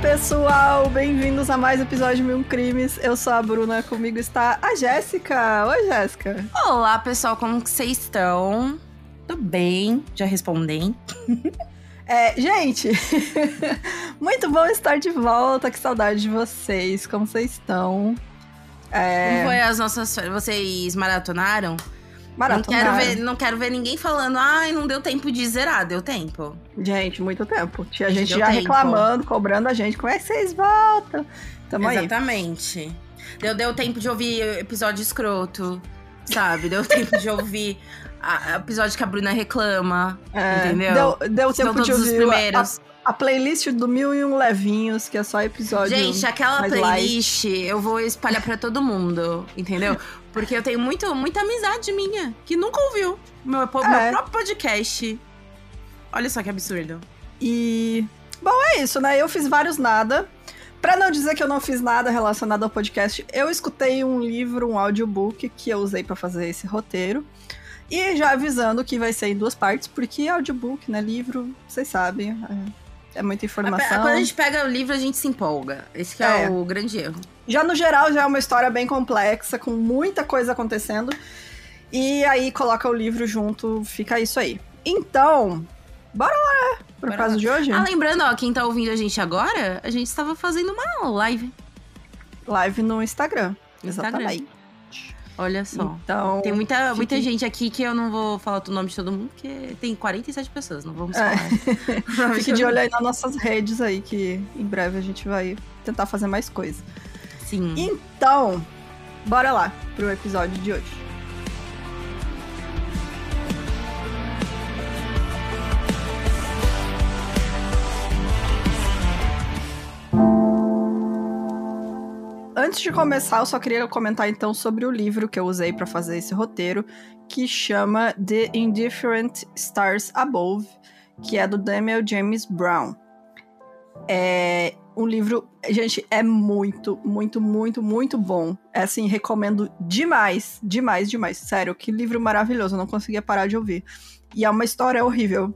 Pessoal! Bem-vindos a mais um episódio de Mil Crimes. Eu sou a Bruna, comigo está a Jéssica. Oi, Jéssica. Olá, pessoal, como vocês estão? Tudo bem? Já respondem? É, gente, muito bom estar de volta. Que saudade de vocês. Como vocês estão? É, Como foi as nossas? Vocês maratonaram? Não maratonaram. quero, ver, não quero ver ninguém falando, ai, não deu tempo de zerar, deu tempo. Gente, muito tempo. Tinha Deu gente já tempo. reclamando, cobrando a gente. Como é que vocês voltam? Tamo aí. Exatamente. Deu, deu tempo de ouvir episódio escroto, sabe? Deu tempo de ouvir a- episódio que a Bruna reclama, É, entendeu? Deu, deu São tempo de todos os ouvir a, primeiros. a playlist do Mil e Um Levinhos, que é só episódio. Gente, aquela playlist eu vou espalhar pra todo mundo, entendeu? Porque eu tenho muito, muita amizade minha que nunca ouviu meu, É. meu próprio podcast. Olha só que absurdo. E. Bom, é isso, né? Eu fiz vários nada. Pra não dizer que eu não fiz nada relacionado ao podcast, eu escutei um livro, um audiobook que eu usei pra fazer esse roteiro. E já avisando que vai ser em duas partes, porque audiobook, né? Livro, vocês sabem, é, é muita A- informação. Quando a gente pega o livro, a gente se empolga. Esse que é, É. o grande erro. Já no geral, já é uma história bem complexa, com muita coisa acontecendo. E aí coloca o livro junto, fica isso aí. Então, bora lá, né? Caso lá. de hoje. Ah, lembrando, ó, quem tá ouvindo a gente agora, a gente estava fazendo uma live Live no Instagram. no Exatamente. Olha só. Então. Tem muita, fique- muita gente aqui que eu não vou falar o nome de todo mundo, porque tem 47 pessoas, não vamos É. falar. Fique de olho aí nas nossas redes aí, que em breve a gente vai tentar fazer mais coisa. Sim. Então, bora lá pro episódio de hoje. Antes de começar, eu só queria comentar então sobre o livro que eu usei para fazer esse roteiro, que chama The Indifferent Stars Above, que é do Daniel James Brown. É um livro, gente, é muito, muito, muito, muito bom. É assim, recomendo demais, demais, demais. Sério, que livro maravilhoso, eu não conseguia parar de ouvir. E é uma história horrível.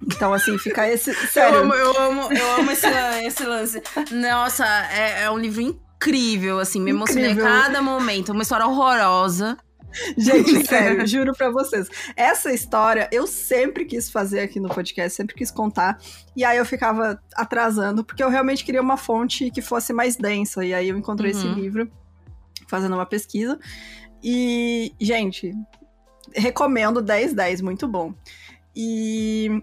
Então, assim, fica esse. Sério. Eu amo, eu amo, eu amo esse, esse lance. Nossa, é, é um livro incrível, assim, me emocionei a Incrível. cada momento. Uma história horrorosa. Gente, sério, juro pra vocês. Essa história eu sempre quis fazer aqui no podcast, sempre quis contar. E aí eu ficava atrasando, porque eu realmente queria uma fonte que fosse mais densa. E aí eu encontrei esse Uhum. livro fazendo uma pesquisa. E, gente, recomendo 10 10, muito bom. E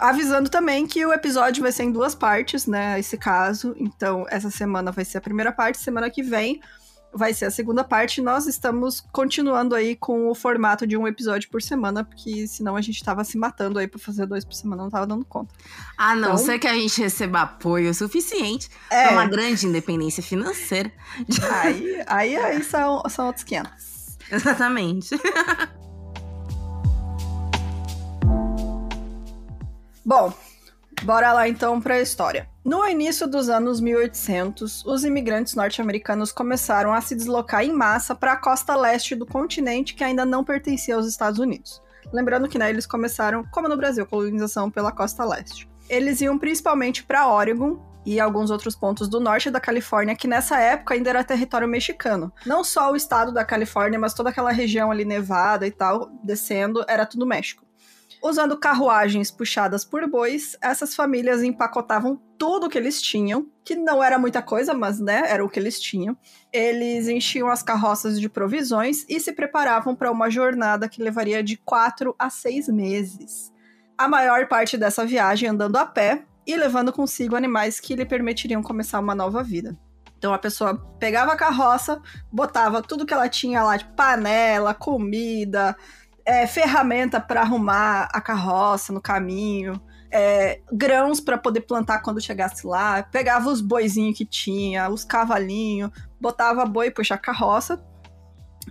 avisando também que o episódio vai ser em duas partes, né? Esse caso. Então, essa semana vai ser a primeira parte, semana que vem vai ser a segunda parte. Nós estamos continuando aí com o formato de um episódio por semana, porque senão a gente tava se matando aí pra fazer dois por semana, não tava dando conta. A não Então- ser que a gente receba apoio suficiente É, pra uma grande independência financeira. aí, aí, aí são, são outros 500. Exatamente. Bom, bora lá então para a história. No início dos anos 1800, os imigrantes norte-americanos começaram a se deslocar em massa para a costa leste do continente que ainda não pertencia aos Estados Unidos. Lembrando que né, eles começaram, como no Brasil, colonização pela costa leste. Eles iam principalmente para Oregon e alguns outros pontos do norte da Califórnia, que nessa época ainda era território mexicano. Não só o estado da Califórnia, mas toda aquela região ali nevada e tal, descendo, era tudo México. Usando carruagens puxadas por bois, essas famílias empacotavam tudo que eles tinham, que não era muita coisa, mas né, era o que eles tinham. Eles enchiam as carroças de provisões e se preparavam para uma jornada que levaria de quatro a seis meses. A maior parte dessa viagem andando a pé e levando consigo animais que lhe permitiriam começar uma nova vida. Então a pessoa pegava a carroça, botava tudo que ela tinha lá, de panela, comida, é, ferramenta para arrumar a carroça no caminho, é, grãos para poder plantar quando chegasse lá, pegava os boizinhos que tinha, os cavalinhos, botava boi e puxar a carroça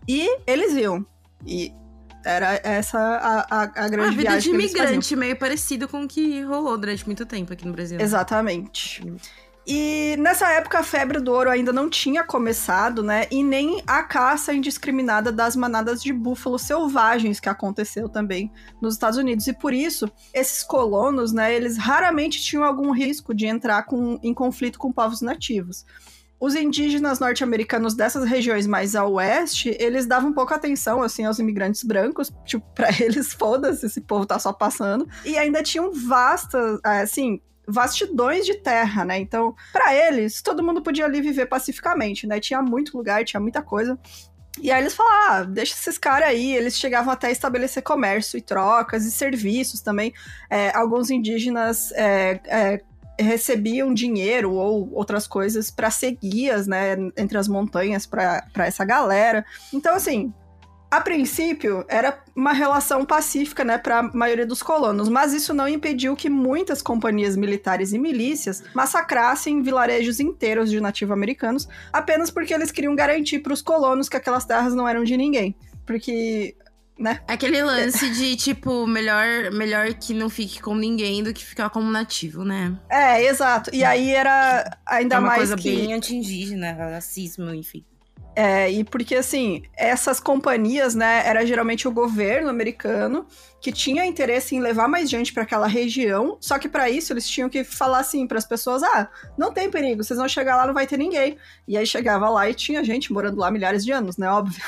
e eles iam. E Era essa a, a, a grande A vida viagem de imigrante, meio parecido com o que rolou durante muito tempo aqui no Brasil. Exatamente. E nessa época a febre do ouro ainda não tinha começado, né? E nem a caça indiscriminada das manadas de búfalos selvagens que aconteceu também nos Estados Unidos. E por isso, esses colonos, né, eles raramente tinham algum risco de entrar com, em conflito com povos nativos. Os indígenas norte-americanos dessas regiões mais ao oeste, eles davam pouca atenção, assim, aos imigrantes brancos. Tipo, pra eles, foda-se, esse povo tá só passando. E ainda tinham vastas, assim, vastidões de terra, né? Então, para eles, todo mundo podia ali viver pacificamente, né? Tinha muito lugar, tinha muita coisa. E aí eles falaram, ah, deixa esses caras aí. Eles chegavam até a estabelecer comércio e trocas e serviços também. É, alguns indígenas é, é, recebiam dinheiro ou outras coisas para ser guias, né, entre as montanhas para essa galera. Então, assim, a princípio, era uma relação pacífica, né, para a maioria dos colonos, mas isso não impediu que muitas companhias militares e milícias massacrassem vilarejos inteiros de nativo-americanos apenas porque eles queriam garantir para os colonos que aquelas terras não eram de ninguém. Porque, né? Aquele lance de, tipo, melhor, melhor que não fique com ninguém do que ficar como nativo, né? É, exato. E aí era ainda é uma mais coisa que... bem anti-indígena, racismo, enfim. É, e porque assim, essas companhias, né, era geralmente o governo americano que tinha interesse em levar mais gente para aquela região, só que para isso eles tinham que falar assim para as pessoas: "Ah, não tem perigo, vocês vão chegar lá, não vai ter ninguém". E aí chegava lá e tinha gente morando lá milhares de anos, né, óbvio.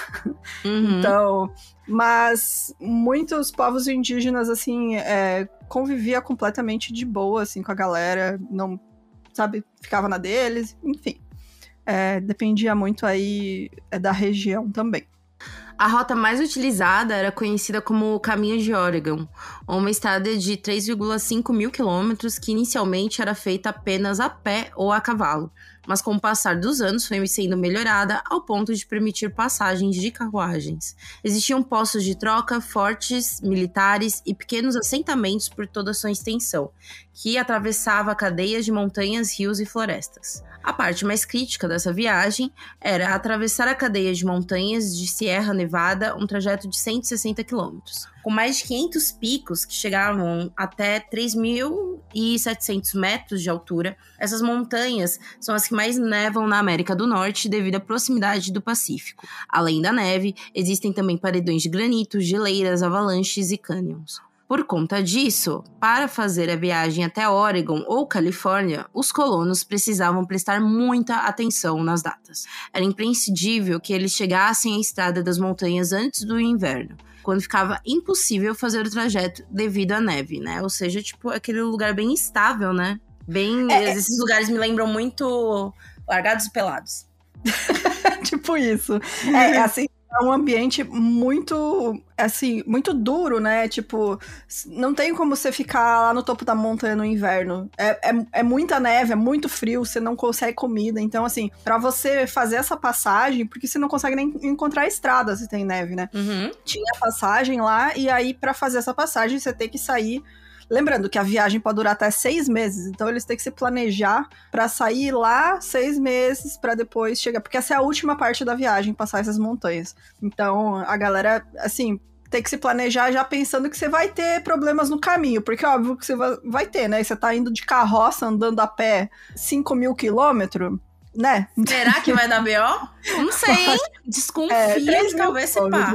Uhum. Então, mas muitos povos indígenas assim, é, convivia completamente de boa assim com a galera, não sabe, ficava na deles, enfim. É, dependia muito aí é, da região também. A rota mais utilizada era conhecida como o Caminho de Oregon, uma estrada de 3,5 mil quilômetros que inicialmente era feita apenas a pé ou a cavalo, mas com o passar dos anos foi sendo melhorada ao ponto de permitir passagens de carruagens. Existiam postos de troca, fortes militares e pequenos assentamentos por toda sua extensão, que atravessava cadeias de montanhas, rios e florestas. A parte mais crítica dessa viagem era atravessar a cadeia de montanhas de Sierra Nevada, um trajeto de 160 quilômetros. Com mais de 500 picos que chegavam até 3.700 metros de altura, essas montanhas são as que mais nevam na América do Norte devido à proximidade do Pacífico. Além da neve, existem também paredões de granito, geleiras, avalanches e cânions. Por conta disso, para fazer a viagem até Oregon ou Califórnia, os colonos precisavam prestar muita atenção nas datas. Era imprescindível que eles chegassem à estrada das montanhas antes do inverno, quando ficava impossível fazer o trajeto devido à neve, né? Ou seja, tipo, aquele lugar bem estável, né? Bem. É, esses lugares me lembram muito largados e pelados. tipo isso. É, assim, é um ambiente muito, assim, muito duro, né? Tipo, não tem como você ficar lá no topo da montanha no inverno. É, é, é muita neve, é muito frio, você não consegue comida. Então, assim, para você fazer essa passagem, porque você não consegue nem encontrar estrada se tem neve, né? Uhum. Tinha passagem lá, e aí para fazer essa passagem você tem que sair Lembrando que a viagem pode durar até seis meses, então eles têm que se planejar para sair lá seis meses para depois chegar, porque essa é a última parte da viagem, passar essas montanhas. Então a galera, assim, tem que se planejar já pensando que você vai ter problemas no caminho, porque óbvio que você vai ter, né? Você tá indo de carroça, andando a pé 5 mil quilômetros, né? Será que vai dar BO? Não sei, hein? Desconfia É, que talvez se pá.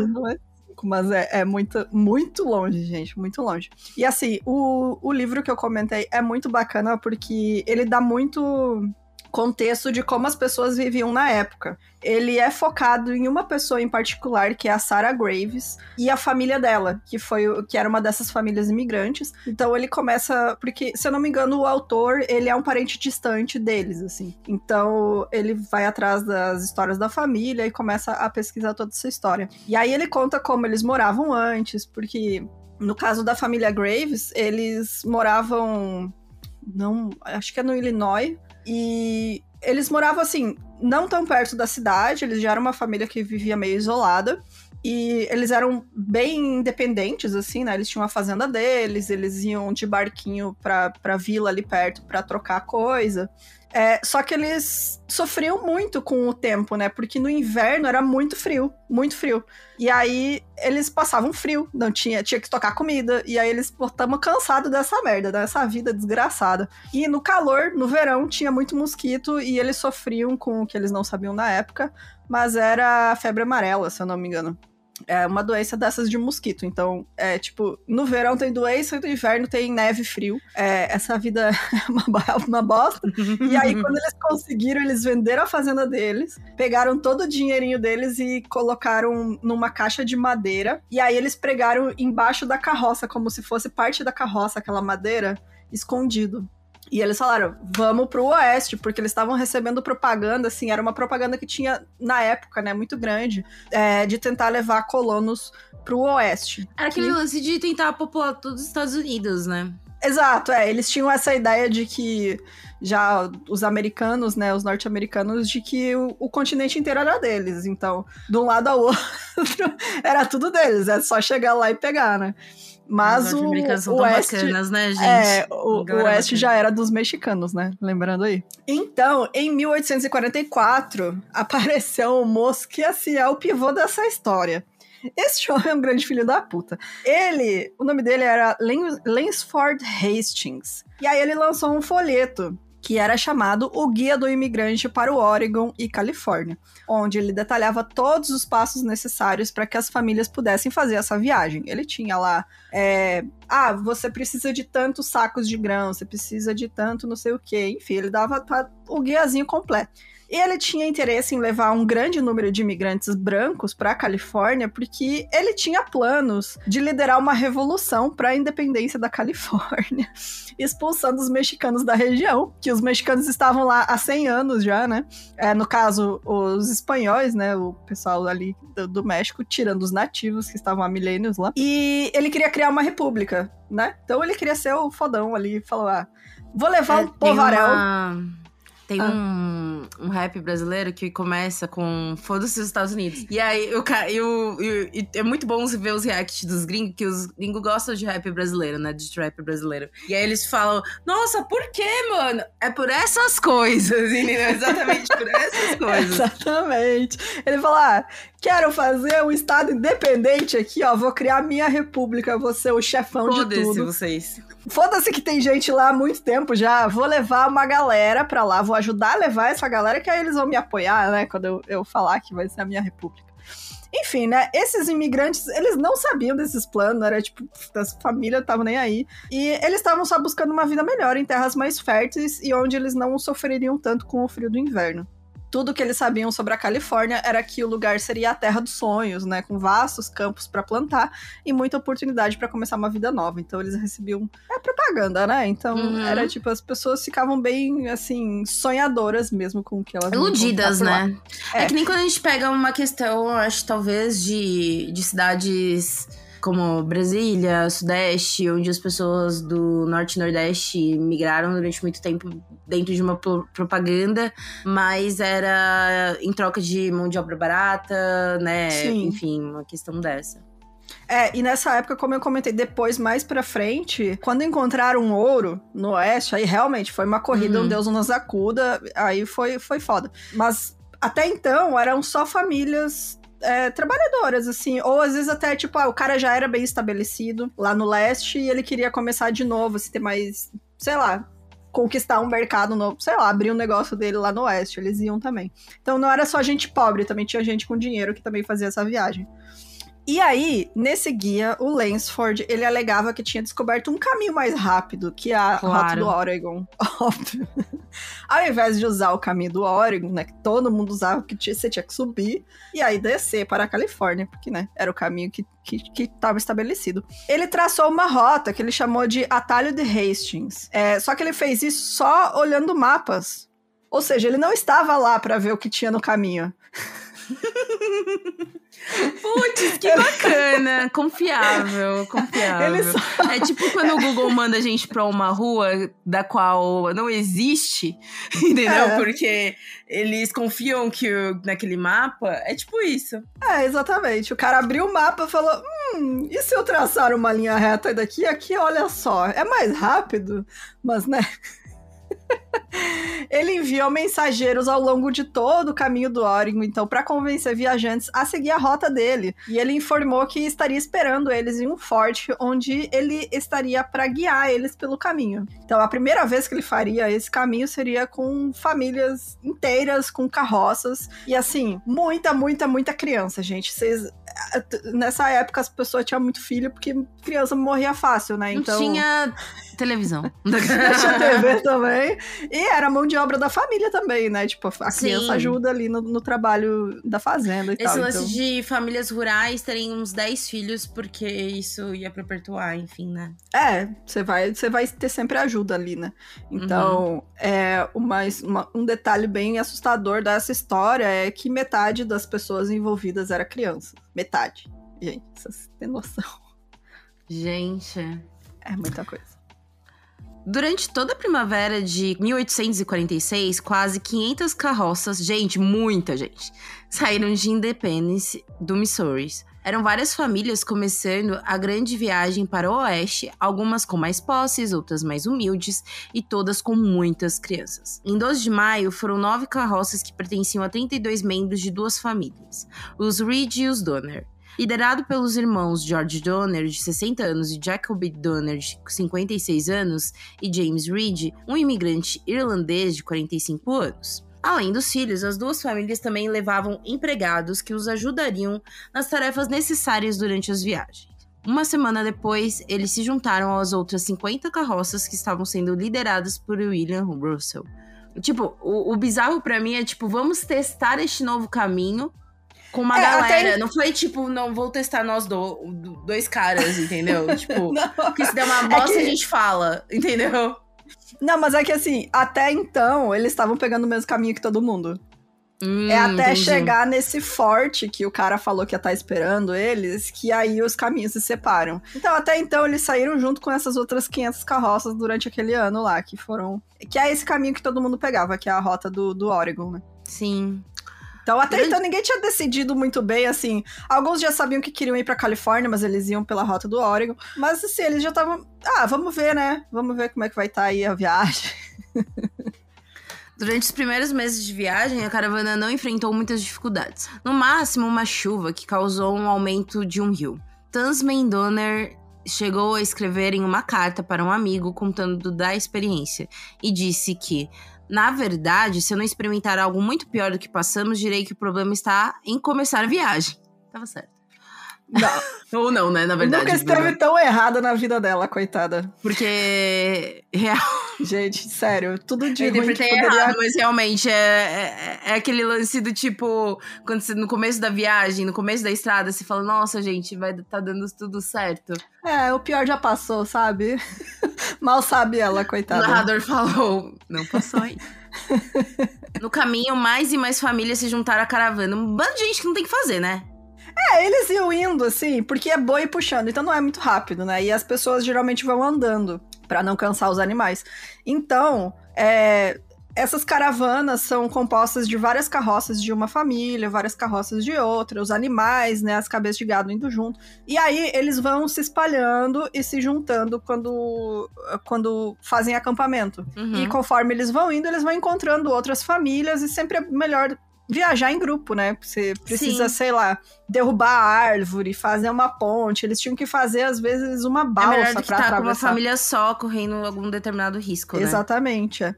Cinco, Mas é, é muito, muito longe, gente, muito longe. E assim, o, o livro que eu comentei é muito bacana porque ele dá muito contexto de como as pessoas viviam na época. Ele é focado em uma pessoa em particular, que é a Sarah Graves, e a família dela, que foi o- que era uma dessas famílias imigrantes. Então ele começa, porque se eu não me engano, o autor, ele é um parente distante deles, assim. Então ele vai atrás das histórias da família e começa a pesquisar toda essa história. E aí ele conta como eles moravam antes, porque no caso da família Graves, eles moravam não, acho que é no Illinois, e eles moravam assim, não tão perto da cidade, eles já eram uma família que vivia meio isolada. E eles eram bem independentes, assim, né? Eles tinham a fazenda deles, eles iam de barquinho pra, pra vila ali perto pra trocar coisa. É, só que eles sofriam muito com o tempo, né? Porque no inverno era muito frio, muito frio. E aí eles passavam frio, não tinha, tinha que tocar comida. E aí eles, pô, tamo cansado dessa merda, dessa vida desgraçada. E no calor, no verão, tinha muito mosquito e eles sofriam com o que eles não sabiam na época, mas era febre amarela, se eu não me engano é uma doença dessas de mosquito. Então, é tipo, no verão tem doença, no inverno tem neve e frio. É, essa vida é uma, uma bosta. e aí, quando eles conseguiram, eles venderam a fazenda deles, pegaram todo o dinheirinho deles e colocaram numa caixa de madeira. E aí eles pregaram embaixo da carroça, como se fosse parte da carroça, aquela madeira, escondido. E eles falaram, vamos pro oeste, porque eles estavam recebendo propaganda, assim, era uma propaganda que tinha, na época, né, muito grande, é, de tentar levar colonos pro oeste. Era aquele lance de tentar popular todos os Estados Unidos, né? Exato, é, eles tinham essa ideia de que já os americanos, né, os norte-americanos, de que o, o, continente inteiro era deles. Então, de um lado ao outro, era tudo deles, é só chegar lá e pegar, né? Mas o, o Oeste, bacanas, né, gente? É, o, o Oeste já era dos mexicanos, né? Lembrando aí. Então, em 1844, apareceu um moço que, assim, é o pivô dessa história. Esse homem é um grande filho da puta. Ele, o nome dele era Lansford Hastings. E aí ele lançou um folheto que era chamado O Guia do Imigrante para o Oregon e Califórnia, onde ele detalhava todos os passos necessários para que as famílias pudessem fazer essa viagem. Ele tinha lá, é, ah, você precisa de tantos sacos de grão, você precisa de tanto não sei o que, enfim, ele dava o guiazinho completo. E ele tinha interesse em levar um grande número de imigrantes brancos para a Califórnia porque ele tinha planos de liderar uma revolução para a independência da Califórnia, expulsando os mexicanos da região, que os mexicanos estavam lá há 100 anos já, né? É, no caso, os espanhóis, né? O pessoal ali do, do México, tirando os nativos que estavam há milênios lá. E ele queria criar uma república, né? Então ele queria ser o fodão ali, falou: ah, vou levar é, um povarel. Uma tem ah. um, um rap brasileiro que começa com Foda-se os Estados Unidos. E aí, eu, eu, eu, é muito bom ver os reacts dos gringos, que os gringos gostam de rap brasileiro, né? De trap brasileiro. E aí eles falam: Nossa, por quê, mano? É por essas coisas, entendeu? Exatamente por essas coisas. Exatamente. Ele fala: ah, quero fazer um estado independente aqui, ó. Vou criar minha república, vou ser o chefão de tudo. Foda-se vocês. Foda-se que tem gente lá há muito tempo já. Vou levar uma galera pra lá, vou ajudar a levar essa galera, que aí eles vão me apoiar, né? Quando eu, eu falar que vai ser a minha república. Enfim, né? Esses imigrantes, eles não sabiam desses planos, era tipo, as famílias estavam nem aí. E eles estavam só buscando uma vida melhor em terras mais férteis e onde eles não sofreriam tanto com o frio do inverno tudo que eles sabiam sobre a Califórnia era que o lugar seria a terra dos sonhos, né, com vastos campos para plantar e muita oportunidade para começar uma vida nova. Então eles recebiam é propaganda, né? Então uhum. era tipo as pessoas ficavam bem assim sonhadoras mesmo com o que elas iludidas, né? É. é. que nem quando a gente pega uma questão, acho talvez de, de cidades como Brasília, Sudeste, onde as pessoas do Norte e Nordeste migraram durante muito tempo dentro de uma propaganda, mas era em troca de mão de obra barata, né? Sim. Enfim, uma questão dessa. É, e nessa época, como eu comentei, depois, mais pra frente, quando encontraram ouro no oeste, aí realmente foi uma corrida, uhum. um Deus nos acuda, aí foi, foi foda. Mas até então, eram só famílias é, trabalhadoras, assim. Ou às vezes até, tipo, ah, o cara já era bem estabelecido lá no leste e ele queria começar de novo, assim, ter mais, sei lá, conquistar um mercado novo, sei lá, abrir um negócio dele lá no oeste. Eles iam também. Então não era só gente pobre, também tinha gente com dinheiro que também fazia essa viagem. E aí, nesse guia, o Lansford, ele alegava que tinha descoberto um caminho mais rápido que a claro. rota do Oregon. Óbvio. Ao invés de usar o caminho do Oregon, né, que todo mundo usava, que você tinha que subir, e aí descer para a Califórnia, porque, né, era o caminho que que estava estabelecido. Ele traçou uma rota que ele chamou de Atalho de Hastings. É, só que ele fez isso só olhando mapas. Ou seja, ele não estava lá para ver o que tinha no caminho. Putz, que bacana. Confiável, confiável. Só... É tipo quando o Google manda a gente pra uma rua da qual não existe, entendeu? É. Porque eles confiam que naquele mapa é tipo isso. É, exatamente. O cara abriu o mapa e falou: hum, e se eu traçar uma linha reta daqui aqui, olha só, é mais rápido, mas né. Ele enviou mensageiros ao longo de todo o caminho do Oregon, então, para convencer viajantes a seguir a rota dele. E ele informou que estaria esperando eles em um forte, onde ele estaria para guiar eles pelo caminho. Então, a primeira vez que ele faria esse caminho seria com famílias inteiras, com carroças. E assim, muita, muita, muita criança, gente. Vocês nessa época as pessoas tinham muito filho porque criança morria fácil, né? Então. Não tinha televisão. tinha TV também. E era mão de obra da família também, né? Tipo, a Sim. criança ajuda ali no, no, trabalho da fazenda e Esse tal. Esse lance então... de famílias rurais terem uns 10 filhos, porque isso ia perpetuar, enfim, né? É, você vai, você vai ter sempre ajuda ali, né? Então, uhum. é uma, uma, um detalhe bem assustador dessa história é que metade das pessoas envolvidas era criança. Metade. Gente, vocês têm noção. Gente. É muita coisa. Durante toda a primavera de 1846, quase 500 carroças, gente, muita gente, saíram de Independence, do Missouri. Eram várias famílias começando a grande viagem para o oeste, algumas com mais posses, outras mais humildes e todas com muitas crianças. Em 12 de maio, foram nove carroças que pertenciam a 32 membros de duas famílias, os Reed e os Donner. Liderado pelos irmãos George Donner, de 60 anos, e Jacob Donner, de 56 anos, e James Reed, um imigrante irlandês de 45 anos. Além dos filhos, as duas famílias também levavam empregados que os ajudariam nas tarefas necessárias durante as viagens. Uma semana depois, eles se juntaram às outras 50 carroças que estavam sendo lideradas por William Russell. Tipo, o, o bizarro para mim é tipo, vamos testar este novo caminho com uma é, galera. Até... Não foi tipo, não, vou testar nós do, dois caras, entendeu? tipo, que se der uma é bosta, é que... a gente fala, entendeu? Não, mas é que assim, até então, eles estavam pegando o mesmo caminho que todo mundo. Hum, é até entendi. chegar nesse forte que o cara falou que ia estar tá esperando eles, que aí os caminhos se separam. Então, até então, eles saíram junto com essas outras 500 carroças durante aquele ano lá, que foram. Que é esse caminho que todo mundo pegava, que é a rota do, do Oregon, né? Sim. Então, até então, ninguém tinha decidido muito bem, assim. Alguns já sabiam que queriam ir pra Califórnia, mas eles iam pela rota do Oregon. Mas, assim, eles já estavam. Ah, vamos ver, né? Vamos ver como é que vai estar tá aí a viagem. Durante os primeiros meses de viagem, a caravana não enfrentou muitas dificuldades. No máximo, uma chuva que causou um aumento de um rio. Tasman Donner chegou a escrever em uma carta para um amigo contando da experiência e disse que na verdade, se eu não experimentar algo muito pior do que passamos, direi que o problema está em começar a viagem. Tava certo. Não. Ou não, né? Na verdade. Nunca esteve tão errada na vida dela, coitada. Porque. Real. Gente, sério, tudo de eu ruim que poderia... errado, mas realmente é, é, é, aquele lance do tipo, quando você, no começo da viagem, no começo da estrada, você fala, nossa, gente, vai tá dando tudo certo. É, o pior já passou, sabe? Mal sabe ela, coitada. O narrador falou, não passou aí. no caminho, mais e mais famílias se juntaram à caravana. Um bando de gente que não tem que fazer, né? É, eles iam indo, assim, porque é boi puxando, então não é muito rápido, né? E as pessoas geralmente vão andando para não cansar os animais. Então, é, essas caravanas são compostas de várias carroças de uma família, várias carroças de outra, os animais, né, as cabeças de gado indo junto. E aí eles vão se espalhando e se juntando quando, quando fazem acampamento. Uhum. E conforme eles vão indo, eles vão encontrando outras famílias e sempre é melhor viajar em grupo, né? Você precisa, Sim. sei lá, derrubar a árvore, fazer uma ponte. Eles tinham que fazer, às vezes, uma balsa é melhor do que pra estar com uma família só correndo algum determinado risco, né? Exatamente, é.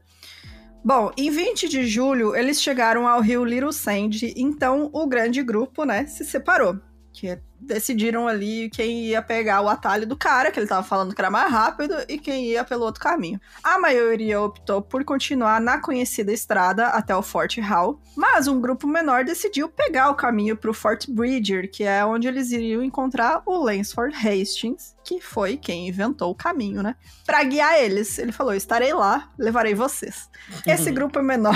Bom, em 20 de julho, eles chegaram ao rio Little Sand, então o grande grupo, né, se separou. Que decidiram ali quem ia pegar o atalho do cara, que ele tava falando que era mais rápido, e quem ia pelo outro caminho. A maioria optou por continuar na conhecida estrada até o Fort Hall, mas um grupo menor decidiu pegar o caminho para o Fort Bridger, que é onde eles iriam encontrar o Lansford Hastings, que foi quem inventou o caminho, né? Para guiar eles. Ele falou: "Estarei lá, levarei vocês". Esse grupo menor,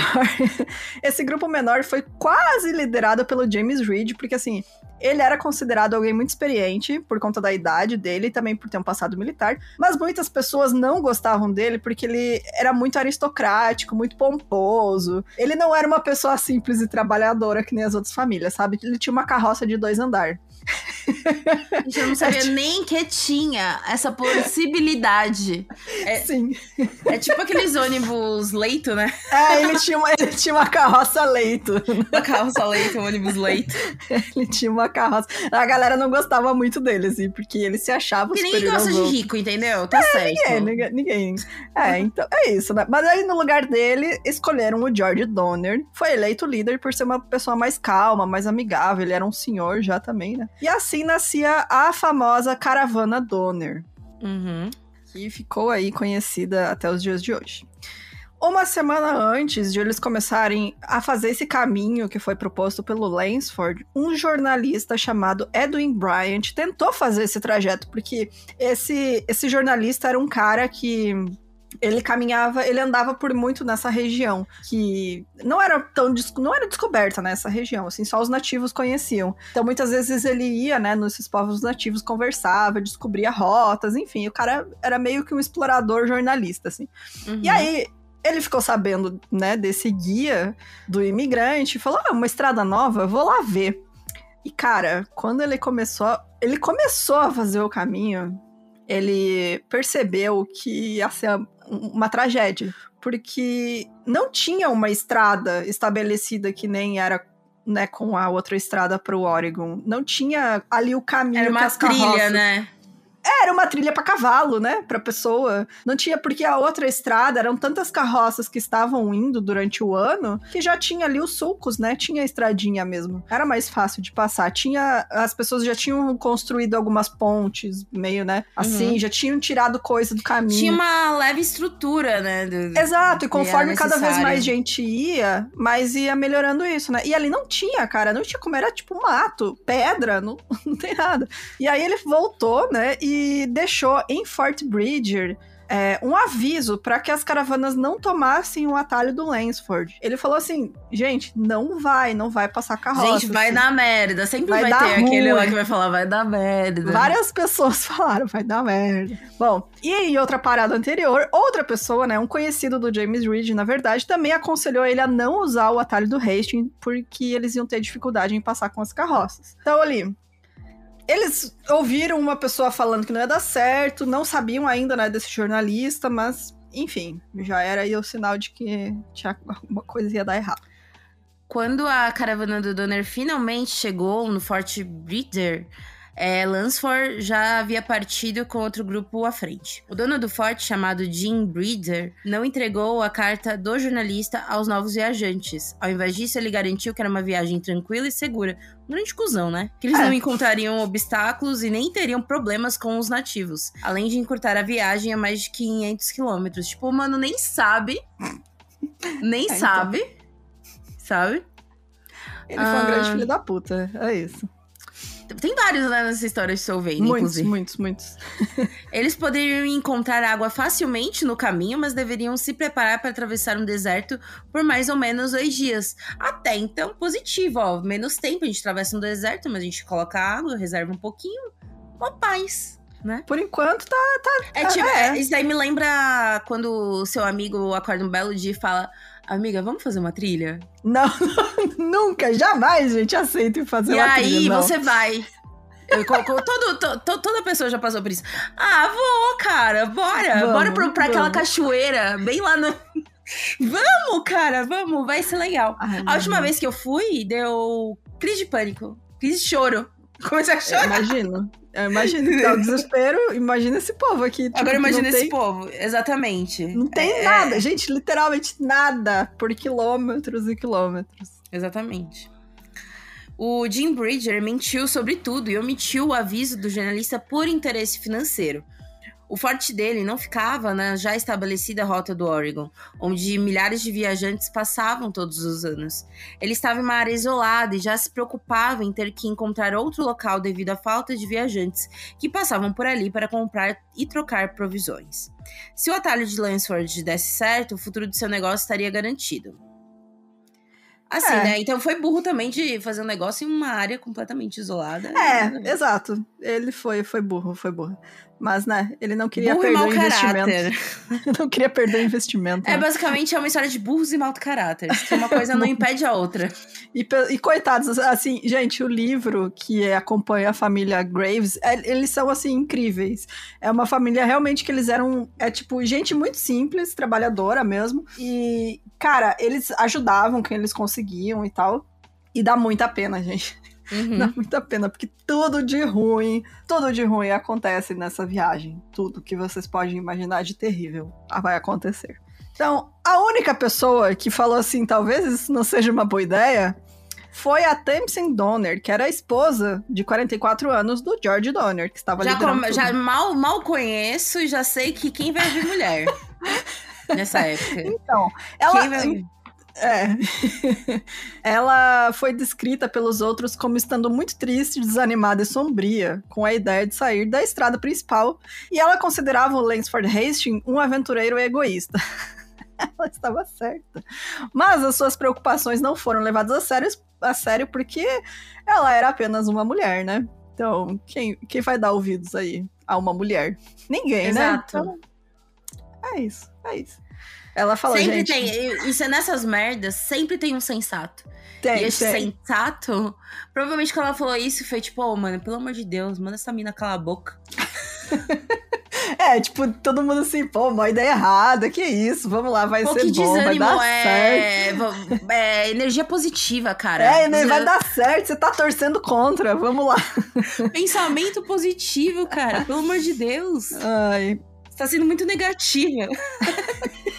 esse grupo menor foi quase liderado pelo James Reed, porque assim, ele era considerado alguém muito experiente por conta da idade dele e também por ter um passado militar, mas muitas pessoas não gostavam dele porque ele era muito aristocrático, muito pomposo. Ele não era uma pessoa simples e trabalhadora que nem as outras famílias, sabe? Ele tinha uma carroça de dois andares. Gente, eu não sabia é, nem que tinha essa possibilidade. É, Sim. É tipo aqueles ônibus leito, né? É, ele tinha uma, ele tinha uma carroça leito. Uma carroça leito, um ônibus leito. Ele tinha uma carroça. A galera não gostava muito dele, assim, porque ele se achava Porque ninguém gosta de rico, entendeu? Tá é, certo. Ninguém, ninguém. É, então é isso, né? Mas aí no lugar dele, escolheram o George Donner. Foi eleito líder por ser uma pessoa mais calma, mais amigável. Ele era um senhor já também, né? E assim nascia a famosa caravana Donner. Uhum. Que ficou aí conhecida até os dias de hoje. Uma semana antes de eles começarem a fazer esse caminho que foi proposto pelo Lansford, um jornalista chamado Edwin Bryant tentou fazer esse trajeto, porque esse, esse jornalista era um cara que ele caminhava, ele andava por muito nessa região, que não era tão não era descoberta nessa região, assim, só os nativos conheciam. Então muitas vezes ele ia, né, nesses povos nativos, conversava, descobria rotas, enfim, o cara era meio que um explorador jornalista, assim. Uhum. E aí ele ficou sabendo, né, desse guia do imigrante, falou: "Ah, uma estrada nova, vou lá ver". E cara, quando ele começou, ele começou a fazer o caminho, ele percebeu que ia ser uma tragédia, porque não tinha uma estrada estabelecida que nem era né, com a outra estrada para o Oregon. Não tinha ali o caminho Era uma trilha, carroças... né? Era uma trilha para cavalo, né? Pra pessoa. Não tinha, porque a outra estrada eram tantas carroças que estavam indo durante o ano que já tinha ali os sulcos, né? Tinha a estradinha mesmo. Era mais fácil de passar. Tinha. As pessoas já tinham construído algumas pontes, meio, né? Assim, uhum. já tinham tirado coisa do caminho. Tinha uma leve estrutura, né? Do, Exato, e conforme cada vez mais gente ia, mais ia melhorando isso, né? E ali não tinha, cara, não tinha como era tipo mato, pedra, não, não tem nada. E aí ele voltou, né? E deixou em Fort Bridger é, um aviso para que as caravanas não tomassem o atalho do Lansford. Ele falou assim: gente, não vai, não vai passar carroça. Gente, vai assim. dar merda. Sempre vai, vai ter ruim. aquele lá que vai falar: vai dar merda. Várias pessoas falaram: vai dar merda. Bom, e em outra parada anterior, outra pessoa, né, um conhecido do James Reed, na verdade, também aconselhou ele a não usar o atalho do Hastings, porque eles iam ter dificuldade em passar com as carroças. Então, ali, eles ouviram uma pessoa falando que não ia dar certo, não sabiam ainda né, desse jornalista, mas enfim, já era aí o sinal de que tinha alguma coisa ia dar errado. Quando a caravana do Donner finalmente chegou no Fort Breeder, é, Lansford já havia partido com outro grupo à frente. O dono do forte, chamado Jim Breeder, não entregou a carta do jornalista aos novos viajantes. Ao invés disso, ele garantiu que era uma viagem tranquila e segura. Um grande cuzão, né? Que eles é. não encontrariam obstáculos e nem teriam problemas com os nativos. Além de encurtar a viagem a mais de 500 quilômetros. Tipo, o mano nem sabe. nem é, sabe. Então. Sabe? Ele foi um grande ah. filho da puta. É isso. Tem vários né, nessa história de Solveig, muitos, inclusive. Muitos, muitos, Eles poderiam encontrar água facilmente no caminho, mas deveriam se preparar para atravessar um deserto por mais ou menos dois dias. Até então, positivo, ó. Menos tempo, a gente atravessa um deserto, mas a gente coloca água, reserva um pouquinho. Uma paz. Né? Por enquanto tá. tá é tipo, é. isso aí me lembra quando o seu amigo acorda um belo dia e fala: Amiga, vamos fazer uma trilha? Não, nunca, jamais, gente, aceito fazer e uma trilha. E aí você vai. Eu, todo, todo, toda pessoa já passou por isso. Ah, vou, cara, bora. Vamos, bora pra, pra aquela cachoeira, bem lá no. vamos, cara, vamos, vai ser legal. Ai, a última vez que eu fui, deu crise de pânico, crise de choro. Comecei a chorar. Imagino. Eu imagino que tá o desespero. Imagina esse povo aqui. Tipo, Agora imagina esse tem... povo, exatamente. Não tem é... nada, gente, literalmente nada por quilômetros e quilômetros. Exatamente. O Jim Bridger mentiu sobre tudo e omitiu o aviso do jornalista por interesse financeiro. O forte dele não ficava na já estabelecida rota do Oregon, onde milhares de viajantes passavam todos os anos. Ele estava em uma área isolada e já se preocupava em ter que encontrar outro local devido à falta de viajantes que passavam por ali para comprar e trocar provisões. Se o atalho de Lansford desse certo, o futuro de seu negócio estaria garantido. Assim, é. né? Então foi burro também de fazer um negócio em uma área completamente isolada. É, né? exato. Ele foi, foi burro, foi burro. Mas, né, ele não queria Burro perder o investimento. não queria perder o investimento. É, né? basicamente é uma história de burros e mau caráter. Que uma coisa não impede a outra. E, e coitados, assim, gente, o livro que acompanha a família Graves, é- eles são, assim, incríveis. É uma família realmente que eles eram, é tipo, gente muito simples, trabalhadora mesmo. E, cara, eles ajudavam quem eles conseguiam e tal. E dá muita pena, gente. Uhum. Dá muita pena, porque tudo de ruim, tudo de ruim acontece nessa viagem. Tudo que vocês podem imaginar de terrível vai acontecer. Então, a única pessoa que falou assim, talvez isso não seja uma boa ideia, foi a Tamsin Donner, que era a esposa de 44 anos do George Donner, que estava Já, com- já mal, mal conheço e já sei que quem vai vir mulher. Nessa época. Então, ela, Quem vai? É. Ela foi descrita pelos outros como estando muito triste, desanimada e sombria, com a ideia de sair da estrada principal, e ela considerava o Lansford Hastings um aventureiro egoísta. ela estava certa. Mas as suas preocupações não foram levadas a sério, a sério porque ela era apenas uma mulher, né? Então, quem, quem vai dar ouvidos aí a uma mulher? Ninguém, Exato. né? Então, é isso, é isso. Ela falou, sempre gente... tem. Isso é nessas merdas, sempre tem um sensato. tem, e esse tem. sensato, provavelmente quando ela falou isso, foi tipo, ô, mano, pelo amor de Deus, manda essa mina calar a boca. É, tipo, todo mundo assim, pô, uma ideia errada, que isso, vamos lá, vai Pô, ser que bom, vai dar certo. é... va- é energia positiva, cara. É, né, vai dar certo, você tá torcendo contra, vamos lá. Pensamento positivo, cara. Pelo amor de Deus. Ai. Você tá sendo muito negativa.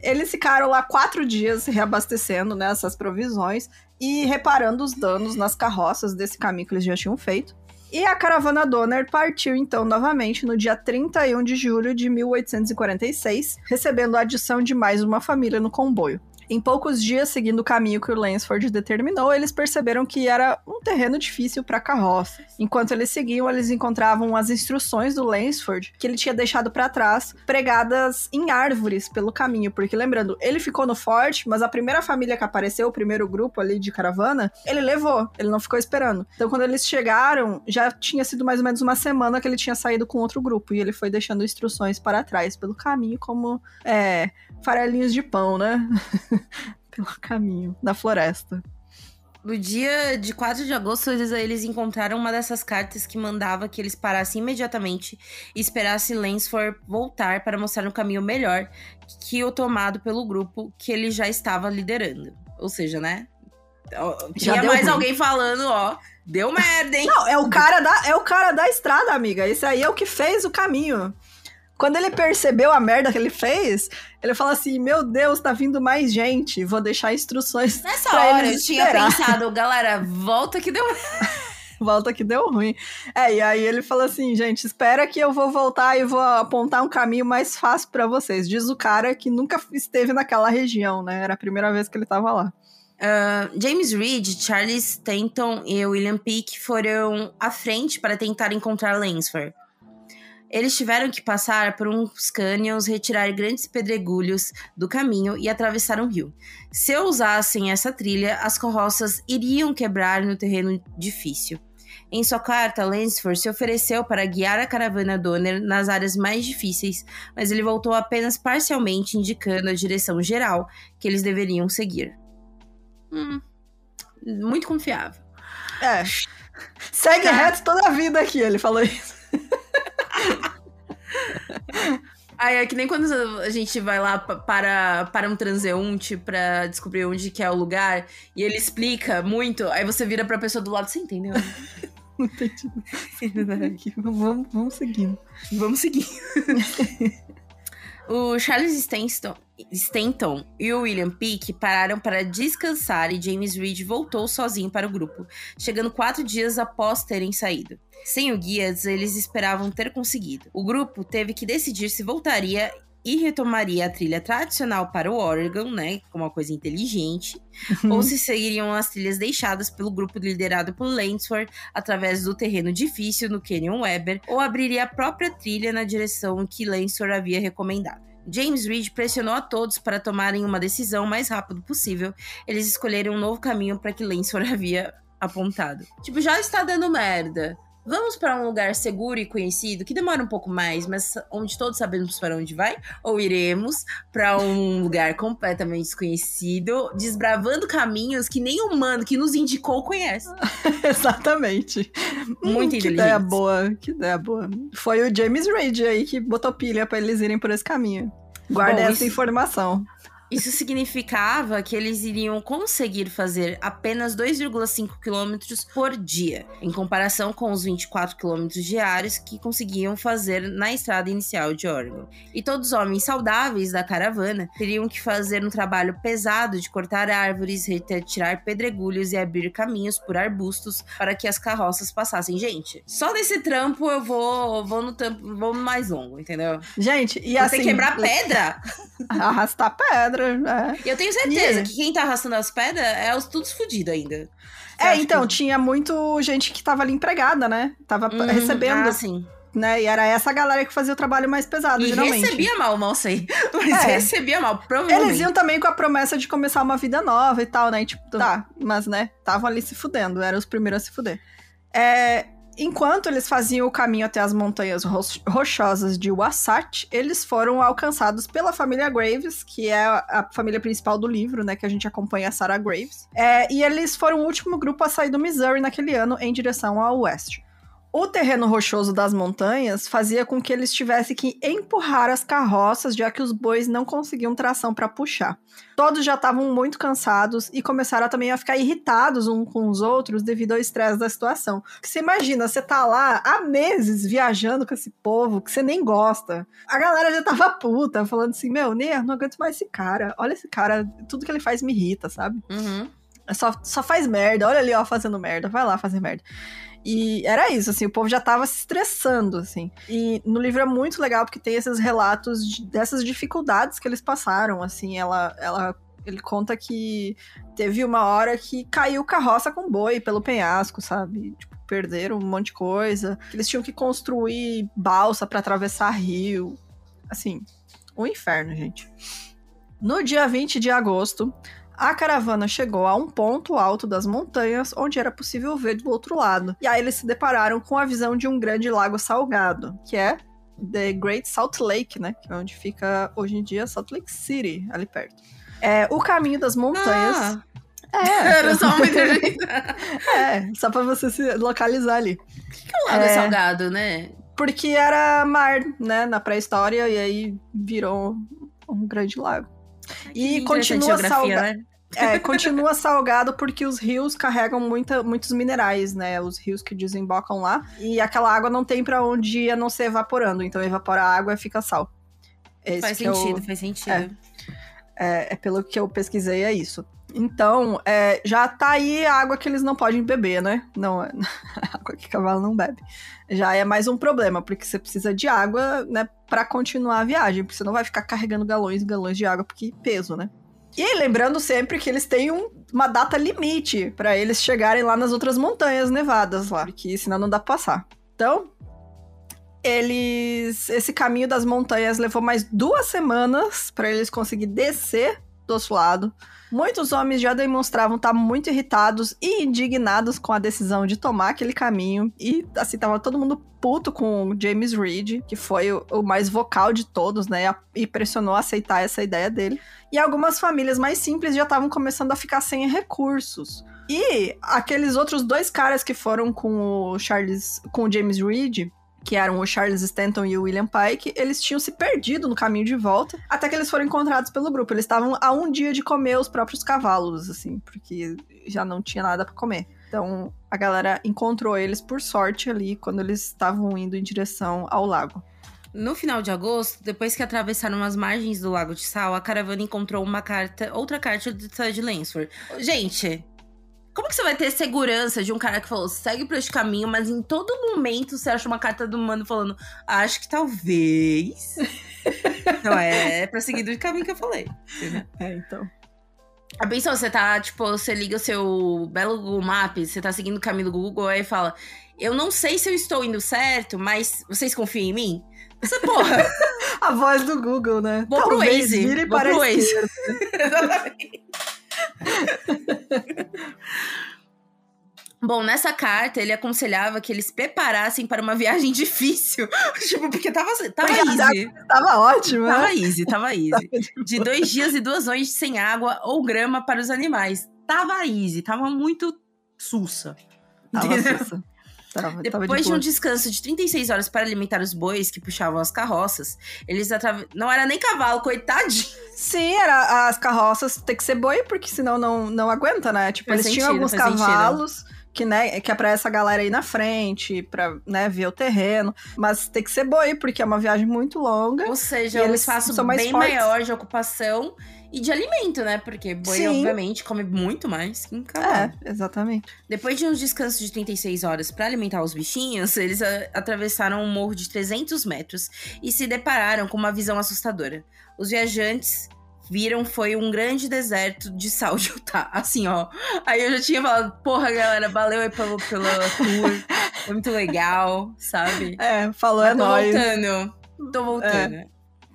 Eles ficaram lá quatro dias reabastecendo né, essas provisões e reparando os danos nas carroças desse caminho que eles já tinham feito. E a caravana Donner partiu então novamente no dia 31 de julho de 1846, recebendo a adição de mais uma família no comboio. Em poucos dias, seguindo o caminho que o Lansford determinou, eles perceberam que era um terreno difícil para carroças. Enquanto eles seguiam, eles encontravam as instruções do Lansford, que ele tinha deixado para trás, pregadas em árvores pelo caminho. Porque, lembrando, ele ficou no forte, mas a primeira família que apareceu, o primeiro grupo ali de caravana, ele levou, ele não ficou esperando. Então, quando eles chegaram, já tinha sido mais ou menos uma semana que ele tinha saído com outro grupo, e ele foi deixando instruções para trás pelo caminho, como é, farelinhos de pão, né? pelo caminho da floresta. No dia de 4 de agosto, eles, encontraram uma dessas cartas que mandava que eles parassem imediatamente e esperassem Lansford voltar para mostrar um caminho melhor que o tomado pelo grupo que ele já estava liderando. Ou seja, né? Já Tinha deu mais ruim. alguém falando, ó. Deu merda, hein? Não, é o cara da, é o cara da estrada, amiga. Esse aí é o que fez o caminho. Quando ele percebeu a merda que ele fez, ele fala assim: Meu Deus, tá vindo mais gente. Vou deixar instruções. Nessa pra hora eu eles tinha esperar. pensado, galera, volta que deu Volta que deu ruim. É, e aí ele fala assim: Gente, espera que eu vou voltar e vou apontar um caminho mais fácil pra vocês. Diz o cara que nunca esteve naquela região, né? Era a primeira vez que ele tava lá. Ah, James Reed, Charles Stanton e William Peake foram à frente para tentar encontrar Lansford. Eles tiveram que passar por uns cânions, retirar grandes pedregulhos do caminho e atravessar um rio. Se usassem essa trilha, as carroças iriam quebrar no terreno difícil. Em sua carta, Lansford se ofereceu para guiar a caravana Donner nas áreas mais difíceis, mas ele voltou apenas parcialmente indicando a direção geral que eles deveriam seguir. Hum, muito confiável. É. Segue Tá. reto toda a vida aqui, ele falou isso. Aí é que nem quando a gente vai lá pa- para, para um transeunte pra descobrir onde que é o lugar e ele explica muito, aí você vira pra pessoa do lado, você entendeu? Não entendi. Vamos, vamos seguindo. Vamos seguir. o Charles Stanton, Stanton e o William Peake pararam para descansar e James Reed voltou sozinho para o grupo, chegando quatro dias após terem saído. Sem o guias, eles esperavam ter conseguido. O grupo teve que decidir se voltaria e retomaria a trilha tradicional para o Oregon, né, como uma coisa inteligente, ou se seguiriam as trilhas deixadas pelo grupo liderado por Lansford através do terreno difícil no Canyon Weber, ou abriria a própria trilha na direção que Lansford havia recomendado. James Reed pressionou a todos para tomarem uma decisão o mais rápido possível. Eles escolheram um novo caminho para que Lansford havia apontado. Tipo, já está dando merda. Vamos para um lugar seguro e conhecido, que demora um pouco mais, mas onde todos sabemos para onde vai? Ou iremos para um lugar completamente desconhecido, desbravando caminhos que nem o humano que nos indicou conhece? Exatamente. Muito hum, inteligente. Que ideia boa, que ideia boa. Foi o James Reid aí que botou pilha para eles irem por esse caminho. Guarda Bom, essa isso- informação. Isso significava que eles iriam conseguir fazer apenas 2,5 quilômetros por dia, em comparação com os 24 quilômetros diários que conseguiam fazer na estrada inicial de Oregon. E todos os homens saudáveis da caravana teriam que fazer um trabalho pesado de cortar árvores, retirar pedregulhos e abrir caminhos por arbustos para que as carroças passassem. Gente, só nesse trampo eu vou, vou no trampo, vou mais longo, entendeu? Gente, e Você assim. tem que quebrar pedra. Arrastar pedra, é. Eu tenho certeza E- que quem tá arrastando as pedras é os todos fudidos ainda. Você É, então, que- tinha muito gente que tava ali empregada, né? Tava Uhum, recebendo, Ah, sim. né? E era essa galera que fazia o trabalho mais pesado, E geralmente. recebia mal, mal sei. Mas É. recebia mal, provavelmente. Eles iam também com a promessa de começar uma vida nova e tal, né? E, tipo, tá, mas, né, estavam ali se fudendo, eram os primeiros a se fuder. É, enquanto eles faziam o caminho até as montanhas ro- rochosas de Wasatch, eles foram alcançados pela família Graves, que é a, a família principal do livro, né? Que a gente acompanha a Sarah Graves. É, e eles foram o último grupo a sair do Missouri naquele ano em direção ao oeste. O terreno rochoso das montanhas fazia com que eles tivessem que empurrar as carroças, já que os bois não conseguiam tração para puxar. Todos já estavam muito cansados e começaram também a ficar irritados uns com os outros devido ao estresse da situação. Porque você imagina, você tá lá há meses viajando com esse povo que você nem gosta. A galera já tava puta, falando assim: Meu, Ner, não aguento mais esse cara. Olha esse cara, tudo que ele faz me irrita, sabe? Uhum. Só, só faz merda. Olha ali, ó, fazendo merda. Vai lá fazer merda. E era isso, assim, o povo já tava se estressando, assim. E no livro é muito legal porque tem esses relatos de- dessas dificuldades que eles passaram, assim. Ela, ela, ele conta que teve uma hora que caiu carroça com boi pelo penhasco, sabe? Tipo, perderam um monte de coisa. Eles tinham que construir balsa para atravessar rio. Assim, um inferno, gente. No dia 20 de agosto, a caravana chegou a um ponto alto das montanhas, onde era possível ver do outro lado. E aí eles se depararam com a visão de um grande lago salgado, que é The Great Salt Lake, né? Que é onde fica hoje em dia Salt Lake City, ali perto. É, o caminho das montanhas. Ah, é, era só uma é, só pra você se localizar ali. O lago é É. salgado, né? Porque era mar, né, na pré-história, e aí virou um grande lago. E Que continua salgado. né? É, continua salgado porque os rios carregam muita, muitos minerais, né? Os rios que desembocam lá. E aquela água não tem pra onde ir a não ser evaporando. Então evapora a água e fica sal. Esse Faz é sentido, faz sentido. É. É, é pelo que eu pesquisei, é isso. Então, é, já tá aí a água que eles não podem beber, né? Não, é- água que cavalo não bebe. Já é mais um problema, porque você precisa de água, né, pra continuar a viagem, porque você não vai ficar carregando galões e galões de água, porque peso, né? E lembrando sempre que eles têm um- uma data limite pra eles chegarem lá nas outras montanhas nevadas lá, porque senão não dá pra passar. Então, eles. Esse caminho das montanhas levou mais duas semanas pra eles conseguirem descer do outro lado. Muitos homens já demonstravam estar muito irritados e indignados com a decisão de tomar aquele caminho. E, assim, tava todo mundo puto com o James Reed, que foi o, mais vocal de todos, né? E pressionou a aceitar essa ideia dele. E algumas famílias mais simples já estavam começando a ficar sem recursos. E aqueles outros dois caras que foram com o Charles, com o James Reed, que eram o Charles Stanton e o William Pike, eles tinham se perdido no caminho de volta, até que eles foram encontrados pelo grupo. Eles estavam a um dia de comer os próprios cavalos, assim, porque já não tinha nada pra comer. Então, a galera encontrou eles por sorte ali quando eles estavam indo em direção ao lago. No final de agosto, depois que atravessaram as margens do Lago de Sal, a caravana encontrou uma carta, outra carta do Ted Lansford. Gente, como que você vai ter segurança de um cara que falou, segue por este caminho, mas em todo momento você acha uma carta do mano falando, acho que talvez. Não, é pra seguir do caminho que eu falei. entendeu? É, então. A pensão, você tá, tipo, você liga o seu belo Google Maps, você tá seguindo o caminho do Google, aí fala, eu não sei se eu estou indo certo, mas vocês confiam em mim? Você, porra, A voz do Google, né? Vou pro Talvez Waze, vire vou pro Waze. esquerda. Exatamente. Bom, nessa carta ele aconselhava que eles preparassem para uma viagem difícil. tipo, porque tava, tava easy. Tava ótimo, Tava né? easy, tava easy. De dois dias e duas noites sem água ou grama para os animais. Tava easy, tava muito sussa. Tava sussa. Tava, tava Depois de, boa. um descanso de 36 horas para alimentar os bois que puxavam as carroças, eles. Não era nem cavalo, coitadinho. Sim, era, as carroças tem que ser boi, porque senão não, não aguenta, né? Tipo, Faz eles tinham sentido, alguns faz sentido. cavalos que, né, que é pra essa galera aí na frente, pra, né, ver o terreno. Mas tem que ser boi, porque é uma viagem muito longa. Ou seja, é um eles espaço bem fortes. maior de ocupação e de alimento, né? Porque boi, Sim. obviamente, come muito mais que um cavalo. É, exatamente. Depois de uns descansos de 36 horas para alimentar os bichinhos, eles a- atravessaram um morro de 300 metros e se depararam com uma visão assustadora. Os viajantes viram foi um grande deserto de sal de Utah. Assim, ó. Aí eu já tinha falado, porra, galera, valeu aí pelo, pelo tour. Foi muito legal, sabe? É, falou, é Mas tô nóis. voltando. Tô voltando.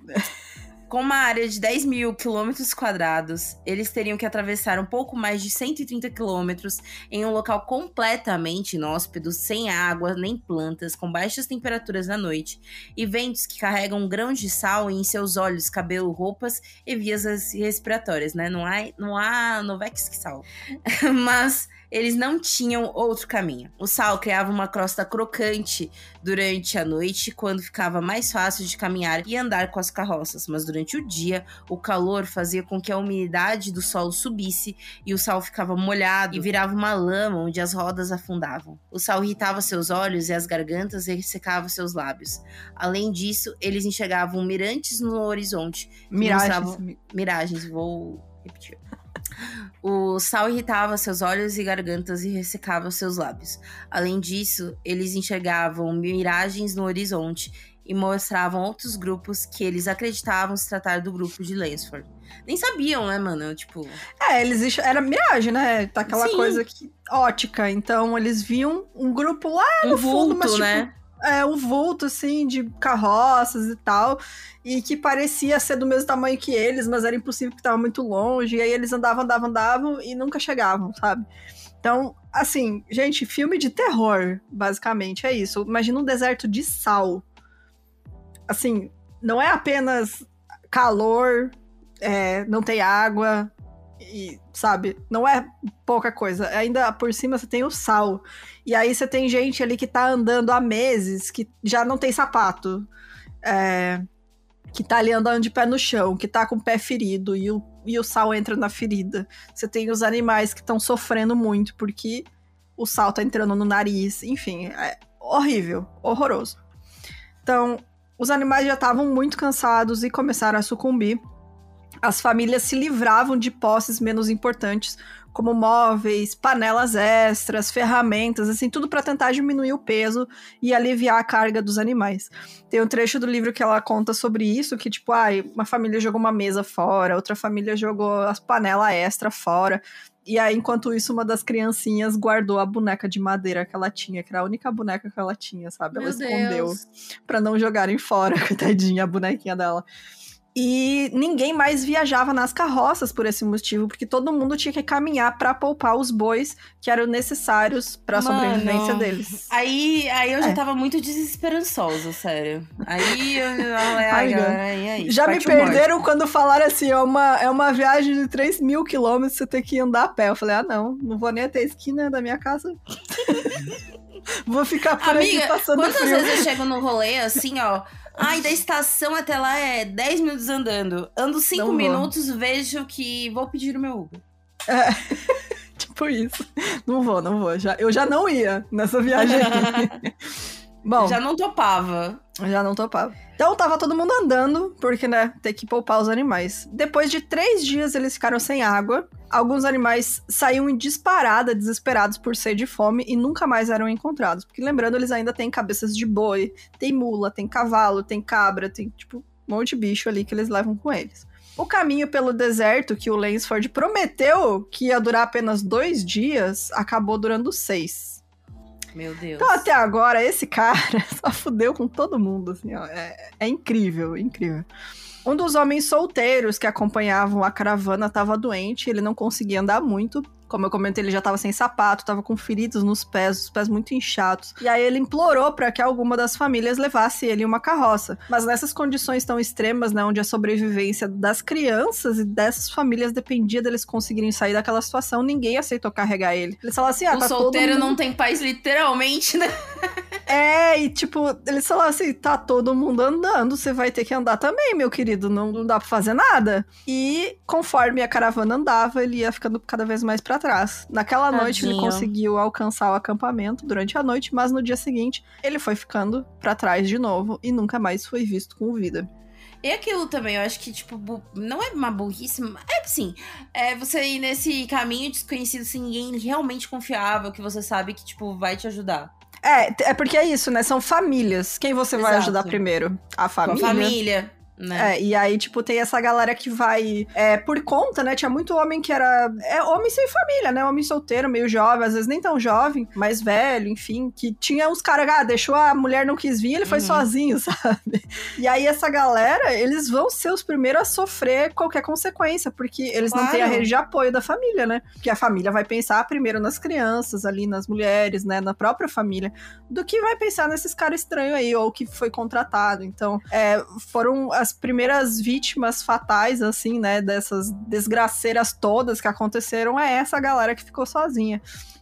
Com uma área de 10 mil quilômetros quadrados, eles teriam que atravessar um pouco mais de 130 quilômetros em um local completamente inóspito, sem água nem plantas, com baixas temperaturas na noite e ventos que carregam grãos de sal em seus olhos, cabelo, roupas e vias respiratórias, né? Não há, não há Novex que sal. Mas eles não tinham outro caminho. O sal criava uma crosta crocante durante a noite, quando ficava mais fácil de caminhar e andar com as carroças, mas durante o dia, o calor fazia com que a umidade do solo subisse e o sal ficava molhado e virava uma lama onde as rodas afundavam. O sal irritava seus olhos e as gargantas e ressecava seus lábios. Além disso, eles enxergavam mirantes no horizonte mostravam- miragens, vou repetir. O sal irritava seus olhos e gargantas e ressecava seus lábios. Além disso, eles enxergavam miragens no horizonte e mostravam outros grupos que eles acreditavam se tratar do grupo de Lansford. Nem sabiam, né, mano? Tipo, É, eles era miragem, né? Tá aquela Sim. coisa que ótica. Então eles viam um grupo lá, um no fundo, vulto, mas, tipo, né? É, um vulto assim de carroças e tal, e que parecia ser do mesmo tamanho que eles, mas era impossível que tava muito longe. E aí eles andavam, andavam, andavam e nunca chegavam, sabe? Então, assim, gente, filme de terror, basicamente é isso. Imagina um deserto de sal. Assim, não é apenas calor, é, não tem água, e, sabe? Não é pouca coisa. Ainda por cima você tem o sal. E aí você tem gente ali que tá andando há meses, que já não tem sapato. é, que tá ali andando de pé no chão, que tá com o pé ferido e o, e o sal entra na ferida. Você tem os animais que estão sofrendo muito porque o sal tá entrando no nariz. Enfim, é horrível, horroroso. Então, os animais já estavam muito cansados e começaram a sucumbir. As famílias se livravam de posses menos importantes, como móveis, panelas extras, ferramentas, assim, tudo para tentar diminuir o peso e aliviar a carga dos animais. Tem um trecho do livro que ela conta sobre isso, que tipo, ai, uma família jogou uma mesa fora, outra família jogou as panelas extra fora. E aí, enquanto isso, uma das criancinhas guardou a boneca de madeira que ela tinha, que era a única boneca que ela tinha, sabe? Ela Meu escondeu Deus. Pra não jogarem fora, coitadinha, a bonequinha dela. E ninguém mais viajava nas carroças por esse motivo, porque todo mundo tinha que caminhar pra poupar os bois que eram necessários pra Mano. sobrevivência deles. Aí, aí eu já É. tava muito desesperançosa, sério. Aí eu falei, ai, Ai, aí? Já me perderam quando falaram assim: é uma, é uma viagem de 3 mil quilômetros, você tem que andar a pé. Eu falei: ah, não, não vou nem até a esquina da minha casa. vou ficar por Amiga, aqui passando quantas frio. vezes eu chego no rolê assim, ó? Ai, da estação até lá é 10 minutos andando. Ando 5 Não vou. minutos, vejo que vou pedir o meu Uber. Tipo isso. Não vou, não vou. Já, eu já não ia nessa viagem aí. Bom, Já não topava. Já não topava. Então tava todo mundo andando, porque, né, tem que poupar os animais. Depois de três dias eles ficaram sem água. Alguns animais saíam em disparada, desesperados por sede e fome, e nunca mais eram encontrados. Porque lembrando, eles ainda têm cabeças de boi, tem mula, tem cavalo, tem cabra, tem, tipo, um monte de bicho ali que eles levam com eles. O caminho pelo deserto que o Lansford prometeu que ia durar apenas dois dias, acabou durando seis. Meu Deus. Então, até agora, esse cara só fudeu com todo mundo, assim, ó. É, é incrível, incrível. Um dos homens solteiros que acompanhavam a caravana estava doente, ele não conseguia andar muito. Como eu comentei, ele já tava sem sapato, tava com feridos nos pés, os pés muito inchados. E aí ele implorou para que alguma das famílias levasse ele em uma carroça. Mas nessas condições tão extremas, né, onde a sobrevivência das crianças e dessas famílias dependia deles conseguirem sair daquela situação, ninguém aceitou carregar ele. Eles falaram assim: ah, o tá solteiro mundo... não tem paz, literalmente, né? É, e tipo, eles falaram assim: tá todo mundo andando, você vai ter que andar também, meu querido, não, não dá pra fazer nada. E conforme a caravana andava, ele ia ficando cada vez mais para trás. Naquela Tadinho. noite ele conseguiu alcançar o acampamento durante a noite, mas no dia seguinte ele foi ficando para trás de novo e nunca mais foi visto com vida. E aquilo também, eu acho que, tipo, não é uma burrice, é assim, é você ir nesse caminho desconhecido sem ninguém realmente confiável, que você sabe que, tipo, vai te ajudar. É, é porque é isso, né? São famílias. Quem você vai ajudar primeiro? A família. A família. Né? É, e aí, tipo, tem essa galera que vai é, por conta, né? Tinha muito homem que era. É homem sem família, né? Homem solteiro, meio jovem, às vezes nem tão jovem, mais velho, enfim. Que tinha uns caras, ah, deixou a mulher não quis vir, ele foi uhum. sozinho, sabe? E aí, essa galera, eles vão ser os primeiros a sofrer qualquer consequência, porque eles claro. não têm a rede de apoio da família, né? Porque a família vai pensar primeiro nas crianças, ali, nas mulheres, né? Na própria família, do que vai pensar nesses caras estranhos aí, ou que foi contratado. Então, é, foram as as primeiras vítimas fatais, assim, né, dessas desgraceiras todas que aconteceram é essa galera que ficou sozinha.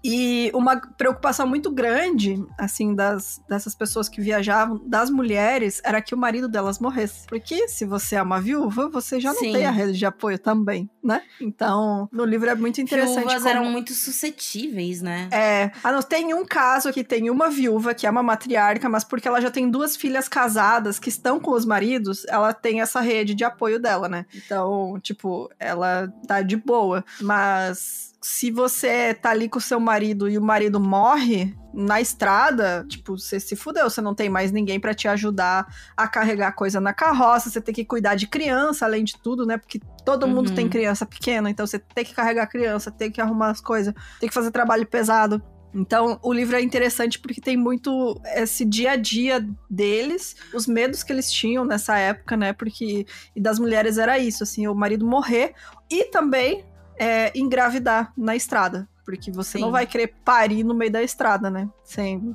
E uma preocupação muito grande, assim, das, dessas pessoas que viajavam, das mulheres, era que o marido delas morresse. Porque se você é uma viúva, você já não Sim. tem a rede de apoio também, né? Então, no livro é muito interessante. Viúvas como... eram muito suscetíveis, né? É. Ah, não, tem um caso que tem uma viúva que é uma matriarca, mas porque ela já tem duas filhas casadas que estão com os maridos, ela tem essa rede de apoio dela, né? Então, tipo, ela tá de boa. Mas se você tá ali com o seu marido e o marido morre na estrada, tipo, você se fudeu, você não tem mais ninguém para te ajudar a carregar coisa na carroça, você tem que cuidar de criança, além de tudo, né? Porque todo uhum. mundo tem criança pequena, então você tem que carregar a criança, tem que arrumar as coisas, tem que fazer trabalho pesado. Então, o livro é interessante porque tem muito esse dia a dia deles, os medos que eles tinham nessa época, né? Porque e das mulheres era isso, assim, o marido morrer e também é, engravidar na estrada. Porque você Sim. não vai querer parir no meio da estrada, né? Sem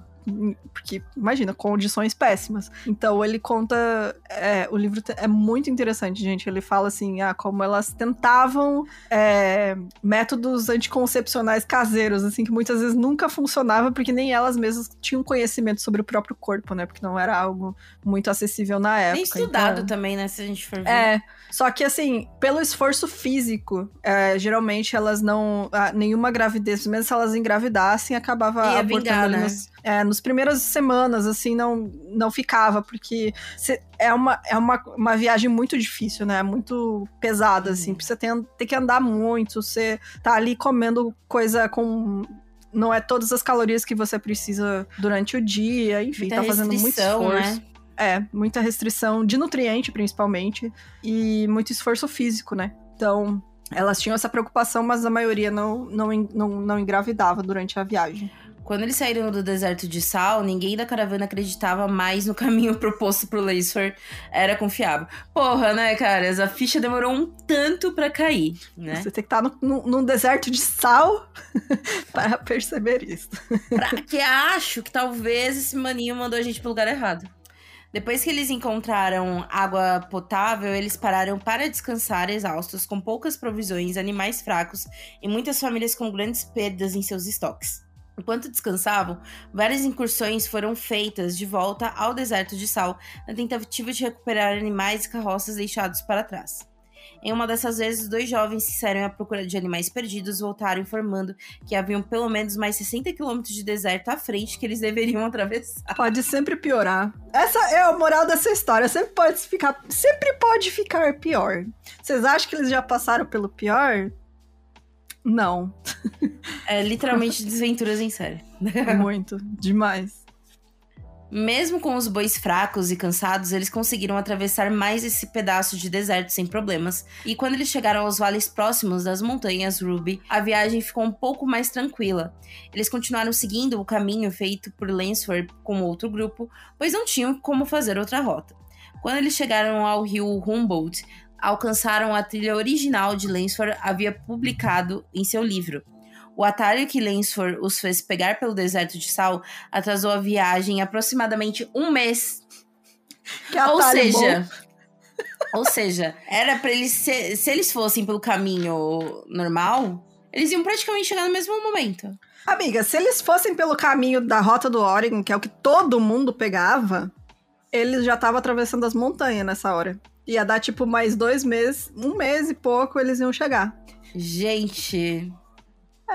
porque, imagina, condições péssimas. Então, ele conta. É, o livro é muito interessante, gente. Ele fala assim: ah, como elas tentavam é, métodos anticoncepcionais caseiros, assim, que muitas vezes nunca funcionava, porque nem elas mesmas tinham conhecimento sobre o próprio corpo, né? Porque não era algo muito acessível na época. Nem estudado então... também, né? Se a gente for ver. É. Só que, assim, pelo esforço físico, é, geralmente elas não. Ah, nenhuma gravidez, mesmo se elas engravidassem, acabava Ia abortando vingar, né? nos, é, nos primeiras semanas, assim, não, não ficava, porque cê, é, uma, é uma, uma viagem muito difícil, né? Muito pesada, assim. Uhum. Você tem, tem que andar muito, você tá ali comendo coisa com não é todas as calorias que você precisa durante o dia, enfim, Muita tá fazendo muito esforço. Né? É, muita restrição de nutriente, principalmente, e muito esforço físico, né? Então, elas tinham essa preocupação, mas a maioria não, não, não, não engravidava durante a viagem. Quando eles saíram do deserto de sal, ninguém da caravana acreditava mais no caminho proposto pro Lacefor era confiável. Porra, né, caras? A ficha demorou um tanto para cair, né? Você tem que estar tá num deserto de sal para perceber isso. pra que acho que talvez esse maninho mandou a gente pro lugar errado. Depois que eles encontraram água potável, eles pararam para descansar exaustos, com poucas provisões, animais fracos e muitas famílias com grandes perdas em seus estoques. Enquanto descansavam, várias incursões foram feitas de volta ao deserto de sal na tentativa de recuperar animais e carroças deixados para trás. Em uma dessas vezes, dois jovens que saíram à procura de animais perdidos voltaram informando que haviam pelo menos mais 60 quilômetros de deserto à frente que eles deveriam atravessar. Pode sempre piorar. Essa é a moral dessa história. Sempre pode ficar, sempre pode ficar pior. Vocês acham que eles já passaram pelo pior? Não. É literalmente desventuras em série. Muito, demais. Mesmo com os bois fracos e cansados, eles conseguiram atravessar mais esse pedaço de deserto sem problemas. E quando eles chegaram aos vales próximos das montanhas Ruby, a viagem ficou um pouco mais tranquila. Eles continuaram seguindo o caminho feito por Lansford com outro grupo, pois não tinham como fazer outra rota. Quando eles chegaram ao rio Humboldt, alcançaram a trilha original de Lansford havia publicado em seu livro. O atalho que Lansford os fez pegar pelo deserto de sal atrasou a viagem aproximadamente um mês. Que Ou seja, bom. ou seja, era para eles se, se eles fossem pelo caminho normal, eles iam praticamente chegar no mesmo momento. Amiga, se eles fossem pelo caminho da rota do Oregon, que é o que todo mundo pegava, eles já estavam atravessando as montanhas nessa hora. Ia dar tipo mais dois meses, um mês e pouco eles iam chegar. Gente,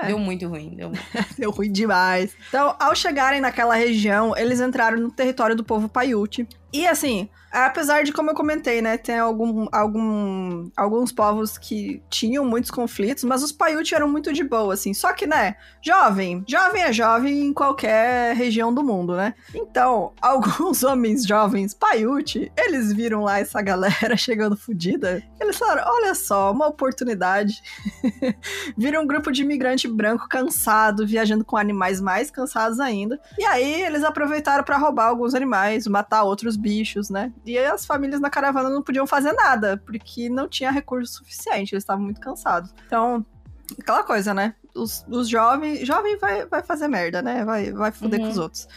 É. deu muito ruim, deu muito. Deu ruim demais. Então, ao chegarem naquela região, eles entraram no território do povo Paiute. E assim, apesar de, como eu comentei, né, tem algum, algum, alguns povos que tinham muitos conflitos, mas os Paiute eram muito de boa, assim. Só que, né, jovem, jovem é jovem em qualquer região do mundo, né? Então, alguns homens jovens Paiute, eles viram lá essa galera chegando fodida. Eles falaram: olha só, uma oportunidade. viram um grupo de imigrante branco cansado, viajando com animais mais cansados ainda. E aí eles aproveitaram para roubar alguns animais, matar outros bichos, né? E as famílias na caravana não podiam fazer nada, porque não tinha recurso suficiente, eles estavam muito cansados. Então, aquela coisa, né? Os, os jovens. Jovem vai, vai fazer merda, né? Vai, vai foder Uhum. com os outros.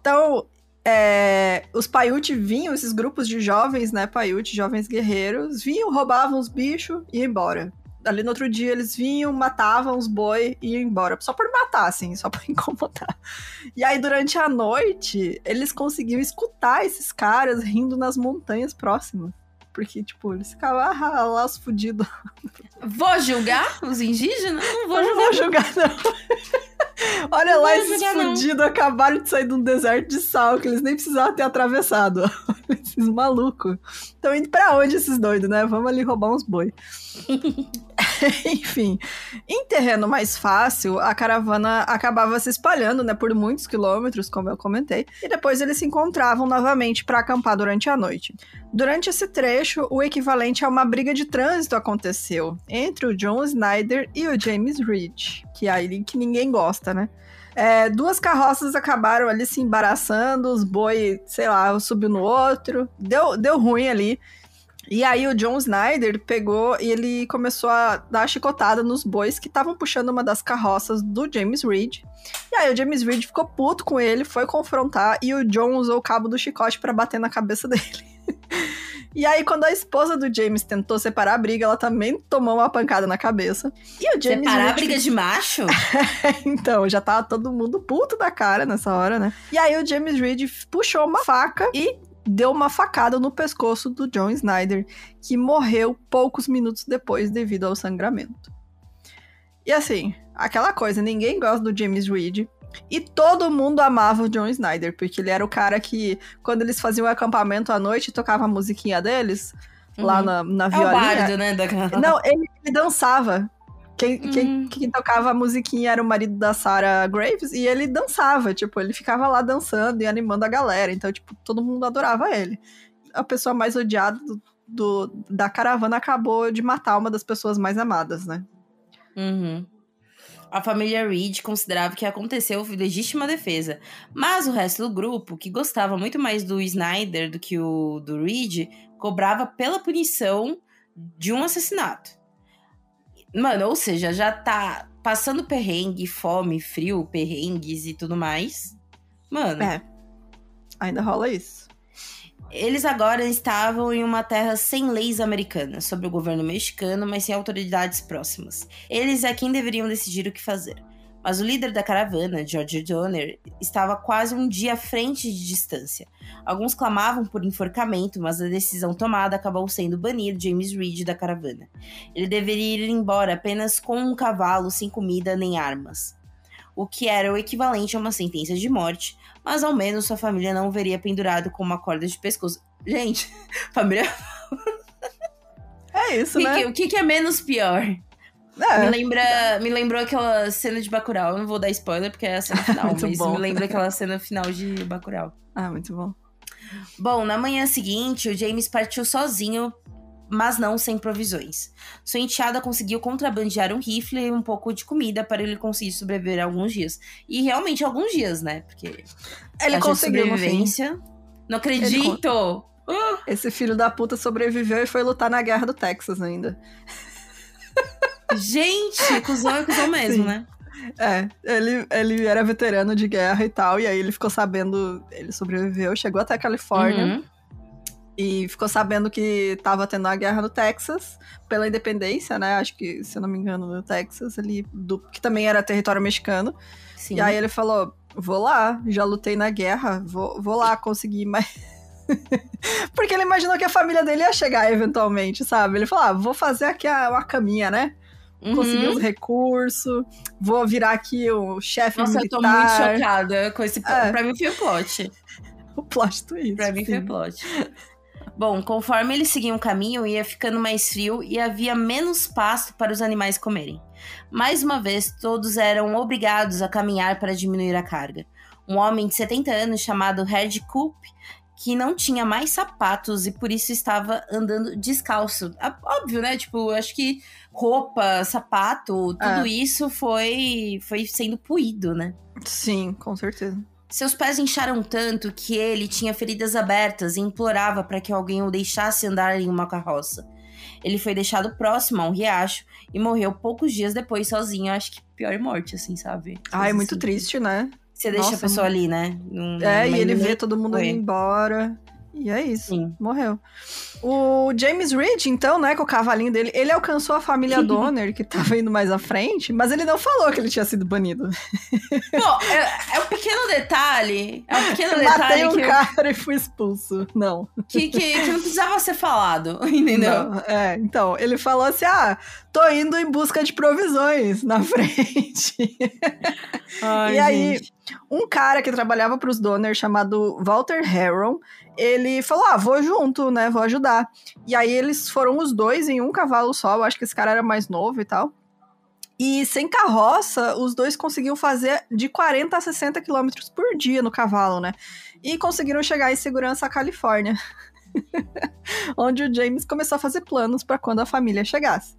Então. é, os Paiute vinham, esses grupos de jovens, né? Paiute, jovens guerreiros, vinham, roubavam os bichos e iam embora ali no outro dia eles vinham, matavam os boi e iam embora. Só por matar, assim, só por incomodar. E aí, durante a noite, eles conseguiam escutar esses caras rindo nas montanhas próximas. Porque, tipo, eles ficavam ah, lá os fudidos. Vou julgar os indígenas? Não vou Não julgar. vou julgar, não. Olha Não lá esses não. fudidos acabaram de sair de um deserto de sal que eles nem precisavam ter atravessado. Esses malucos. Estão indo pra onde esses doidos, né? Vamos ali roubar uns boi. Enfim, em terreno mais fácil, a caravana acabava se espalhando, né, por muitos quilômetros, como eu comentei, e depois eles se encontravam novamente para acampar durante a noite. Durante esse trecho, o equivalente a uma briga de trânsito aconteceu entre o John Snyder e o James Reed, que é aí que ninguém gosta, né? É, duas carroças acabaram ali se embaraçando, os boi, sei lá, subiu no outro, deu, deu ruim ali. E aí o John Snyder pegou e ele começou a dar chicotada nos bois que estavam puxando uma das carroças do James Reed. E aí o James Reed ficou puto com ele, foi confrontar e o John usou o cabo do chicote para bater na cabeça dele. E aí, quando a esposa do James tentou separar a briga, ela também tomou uma pancada na cabeça. E o James Separar a Reed briga de macho? então, já tava todo mundo puto da cara nessa hora, né? E aí o James Reed puxou uma faca e deu uma facada no pescoço do John Snyder, que morreu poucos minutos depois devido ao sangramento. E assim, aquela coisa, ninguém gosta do James Reed. E todo mundo amava o John Snyder, porque ele era o cara que, quando eles faziam o acampamento à noite, tocava a musiquinha deles, lá Uhum. na, na É o violinha. bardo, né? Da... Não, ele, ele dançava. Quem, quem, Hum. quem tocava a musiquinha era o marido da Sarah Graves e ele dançava, tipo, ele ficava lá dançando e animando a galera. Então, tipo, todo mundo adorava ele. A pessoa mais odiada do, do- da caravana acabou de matar uma das pessoas mais amadas, né? Uhum. A família Reed considerava que aconteceu legítima defesa, mas o resto do grupo, que gostava muito mais do Snyder do que o do Reed, cobrava pela punição de um assassinato. Mano, ou seja, já tá passando perrengue, fome, frio, perrengues e tudo mais. Mano, É. Ainda rola isso. eles agora estavam em uma terra sem leis americanas sobre o governo mexicano, mas sem autoridades próximas. Eles é quem deveriam decidir o que fazer. Mas o líder da caravana, George Donner, estava quase um dia à frente de distância. Alguns clamavam por enforcamento, mas a decisão tomada acabou sendo banir James Reed da caravana. Ele deveria ir embora apenas com um cavalo, sem comida nem armas. O que era o equivalente a uma sentença de morte, mas ao menos sua família não o veria pendurado com uma corda de pescoço. Gente, família. É isso, O que, né? o que que é menos pior? Me, É. lembra, me lembrou aquela cena de Bacurau. Eu não vou dar spoiler porque é a cena final, mas bom. me lembra aquela cena final de Bacurau. Ah, muito bom. Bom, na manhã seguinte, o James partiu sozinho, mas não sem provisões. Sua enteada conseguiu contrabandear um rifle e um pouco de comida para ele conseguir sobreviver alguns dias. E realmente alguns dias, né? Porque Ele conseguiu sobrevivência. Não acredito! Uh! Esse filho da puta sobreviveu e foi lutar na guerra do Texas ainda. Gente, cuzão é cuzão mesmo, Sim. né? É, ele, ele era veterano de guerra e tal, e aí ele ficou sabendo, ele sobreviveu, chegou até a Califórnia. Uhum. E ficou sabendo que tava tendo a guerra no Texas, pela independência, né? Acho que, se eu não me engano, no Texas, ali, do, que também era território mexicano. Sim. E aí ele falou: vou lá, já lutei na guerra, vou, vou lá conseguir mais. Porque ele imaginou que a família dele ia chegar eventualmente, sabe? Ele falou: ah, vou fazer aqui a, uma caminha, né? Uhum. Conseguir os recursos, vou virar aqui o chefe Nossa, militar. Nossa, eu tô muito chocada com esse... É. Pra mim foi o plot. o plot twist. Pra mim sim. foi o plot. Bom, conforme eles seguiam o caminho, ia ficando mais frio e havia menos pasto para os animais comerem. Mais uma vez, todos eram obrigados a caminhar para diminuir a carga. Um homem de 70 anos chamado Red Coop, que não tinha mais sapatos e por isso estava andando descalço. Óbvio, né? Tipo, acho que roupa, sapato, tudo é. isso foi, foi sendo puído, né? Sim, com certeza. Seus pés incharam tanto que ele tinha feridas abertas e implorava para que alguém o deixasse andar em uma carroça. Ele foi deixado próximo a um riacho e morreu poucos dias depois sozinho. Acho que pior morte, assim, sabe? Ah, é muito assim. triste, né? Você deixa Nossa, a pessoa ali, né? é, e ele vê todo mundo indo embora. E é isso. Sim. Morreu. O James Reed, então, né, com o cavalinho dele, ele alcançou a família Donner, que tava indo mais à frente, mas ele não falou que ele tinha sido banido. Pô, é, é um pequeno detalhe. É um pequeno eu detalhe. Matei um que cara e fui expulso. Não. Que, que, que não precisava ser falado, entendeu? Não, é, então, ele falou assim: ah, tô indo em busca de provisões na frente. Ai, e aí, gente. um cara que trabalhava para os Donner, chamado Walter Harron, ele falou: Ah, vou junto, né? Vou ajudar. E aí eles foram os dois em um cavalo só. Eu acho que esse cara era mais novo e tal. E sem carroça, os dois conseguiam fazer de 40 a 60 quilômetros por dia no cavalo, né? E conseguiram chegar em segurança à Califórnia. onde o James começou a fazer planos para quando a família chegasse.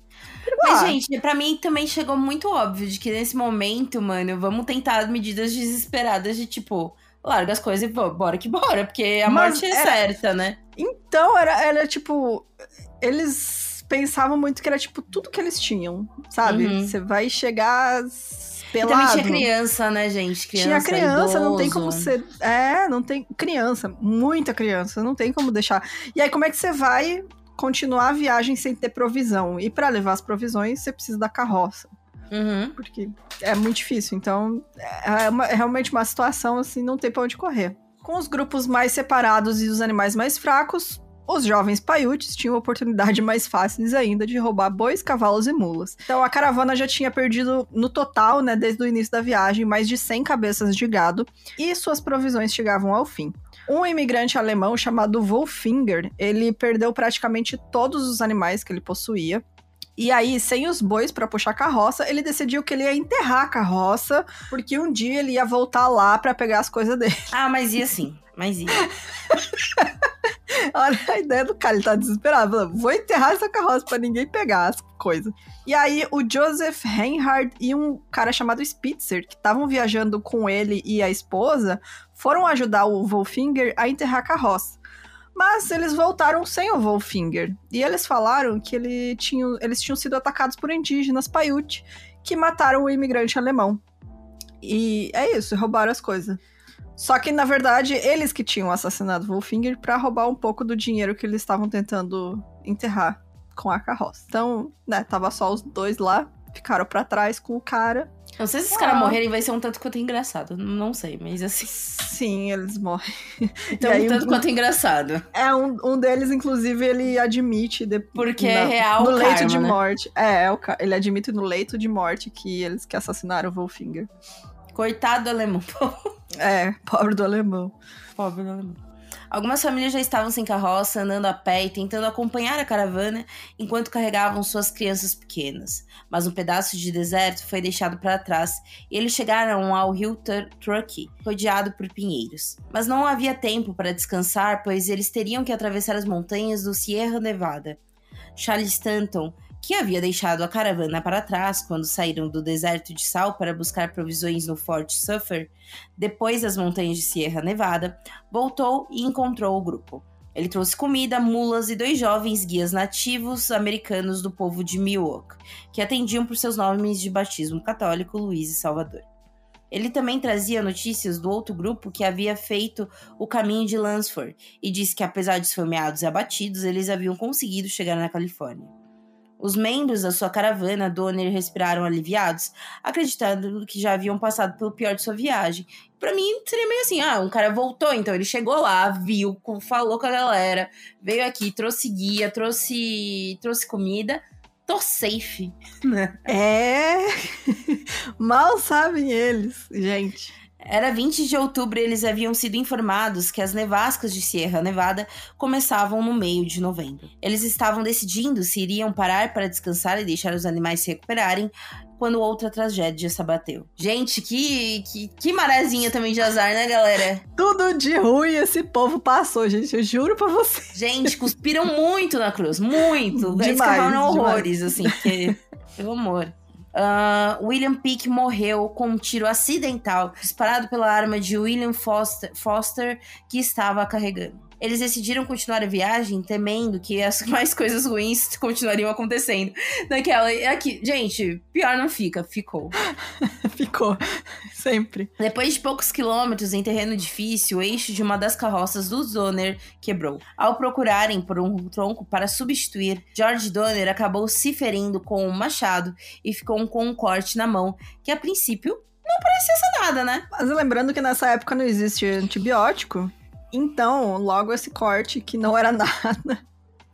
Mas, ah. gente, para mim também chegou muito óbvio de que nesse momento, mano, vamos tentar medidas desesperadas de tipo, larga as coisas e bora que bora, porque a Mas morte é era... certa, né? Então, era, era tipo. Eles pensavam muito que era tipo tudo que eles tinham, sabe? Uhum. Você vai chegar pelado. E também tinha criança, né, gente? Criança, tinha criança, idoso. não tem como ser. É, não tem. Criança, muita criança, não tem como deixar. E aí, como é que você vai continuar a viagem sem ter provisão? E para levar as provisões, você precisa da carroça. Uhum. Porque é muito difícil. Então, é, uma, é realmente uma situação assim, não tem pra onde correr. Com os grupos mais separados e os animais mais fracos, os jovens paiutes tinham oportunidade mais fáceis ainda de roubar bois, cavalos e mulas. Então a caravana já tinha perdido no total, né, desde o início da viagem, mais de 100 cabeças de gado e suas provisões chegavam ao fim. Um imigrante alemão chamado Wolfinger, ele perdeu praticamente todos os animais que ele possuía e aí, sem os bois para puxar a carroça, ele decidiu que ele ia enterrar a carroça, porque um dia ele ia voltar lá para pegar as coisas dele. Ah, mas ia sim, mas ia. Olha a ideia do cara, ele tá desesperado. Falando, Vou enterrar essa carroça para ninguém pegar as coisas. E aí, o Joseph Reinhardt e um cara chamado Spitzer, que estavam viajando com ele e a esposa, foram ajudar o Wolfinger a enterrar a carroça. Mas eles voltaram sem o Wolfinger. E eles falaram que ele tinha, eles tinham sido atacados por indígenas Paiute que mataram o imigrante alemão. E é isso, roubaram as coisas. Só que, na verdade, eles que tinham assassinado Wolfinger para roubar um pouco do dinheiro que eles estavam tentando enterrar com a carroça. Então, né, tava só os dois lá, ficaram para trás com o cara. Não sei se esses ah. caras morrerem vai ser um tanto quanto engraçado. Não sei, mas assim. Sim, eles morrem. Então, aí, um tanto um, quanto engraçado. É, um, um deles, inclusive, ele admite. De, Porque na, é real. No leito karma, de né? morte. É, é o, ele admite no leito de morte que eles que assassinaram o Wolfinger. Coitado do alemão. é, pobre do alemão. Pobre do alemão. Algumas famílias já estavam sem carroça, andando a pé e tentando acompanhar a caravana enquanto carregavam suas crianças pequenas. Mas um pedaço de deserto foi deixado para trás e eles chegaram ao rio Truckee, rodeado por pinheiros. Mas não havia tempo para descansar, pois eles teriam que atravessar as montanhas do Sierra Nevada. Charles Stanton que havia deixado a caravana para trás quando saíram do deserto de sal para buscar provisões no Fort Suffer, depois das montanhas de Sierra Nevada, voltou e encontrou o grupo. Ele trouxe comida, mulas e dois jovens guias nativos americanos do povo de Miwok, que atendiam por seus nomes de batismo católico, Luiz e Salvador. Ele também trazia notícias do outro grupo que havia feito o caminho de Lansford e disse que, apesar de esfomeados e abatidos, eles haviam conseguido chegar na Califórnia. Os membros da sua caravana Donner respiraram aliviados, acreditando que já haviam passado pelo pior de sua viagem. Para mim, seria meio assim: ah, um cara voltou, então ele chegou lá, viu, falou com a galera, veio aqui, trouxe guia, trouxe, trouxe comida tô safe? É. Mal sabem eles, gente. Era 20 de outubro e eles haviam sido informados que as nevascas de Sierra Nevada começavam no meio de novembro. Eles estavam decidindo se iriam parar para descansar e deixar os animais se recuperarem quando outra tragédia se abateu. Gente, que, que, que marezinha também de azar, né, galera? Tudo de ruim esse povo passou, gente. Eu juro pra você. Gente, cuspiram muito na cruz. Muito. Eles cavaram horrores, assim, porque. Pelo amor. Uh, William Peake morreu com um tiro acidental disparado pela arma de William Foster, Foster que estava carregando. Eles decidiram continuar a viagem temendo que as mais coisas ruins continuariam acontecendo. Naquela. Aqui, gente, pior não fica, ficou. ficou. Sempre. Depois de poucos quilômetros em terreno difícil, o eixo de uma das carroças do Donner quebrou. Ao procurarem por um tronco para substituir, George Donner acabou se ferindo com um machado e ficou com um corte na mão, que a princípio não parecia ser nada, né? Mas lembrando que nessa época não existe antibiótico. Então, logo esse corte, que não era nada,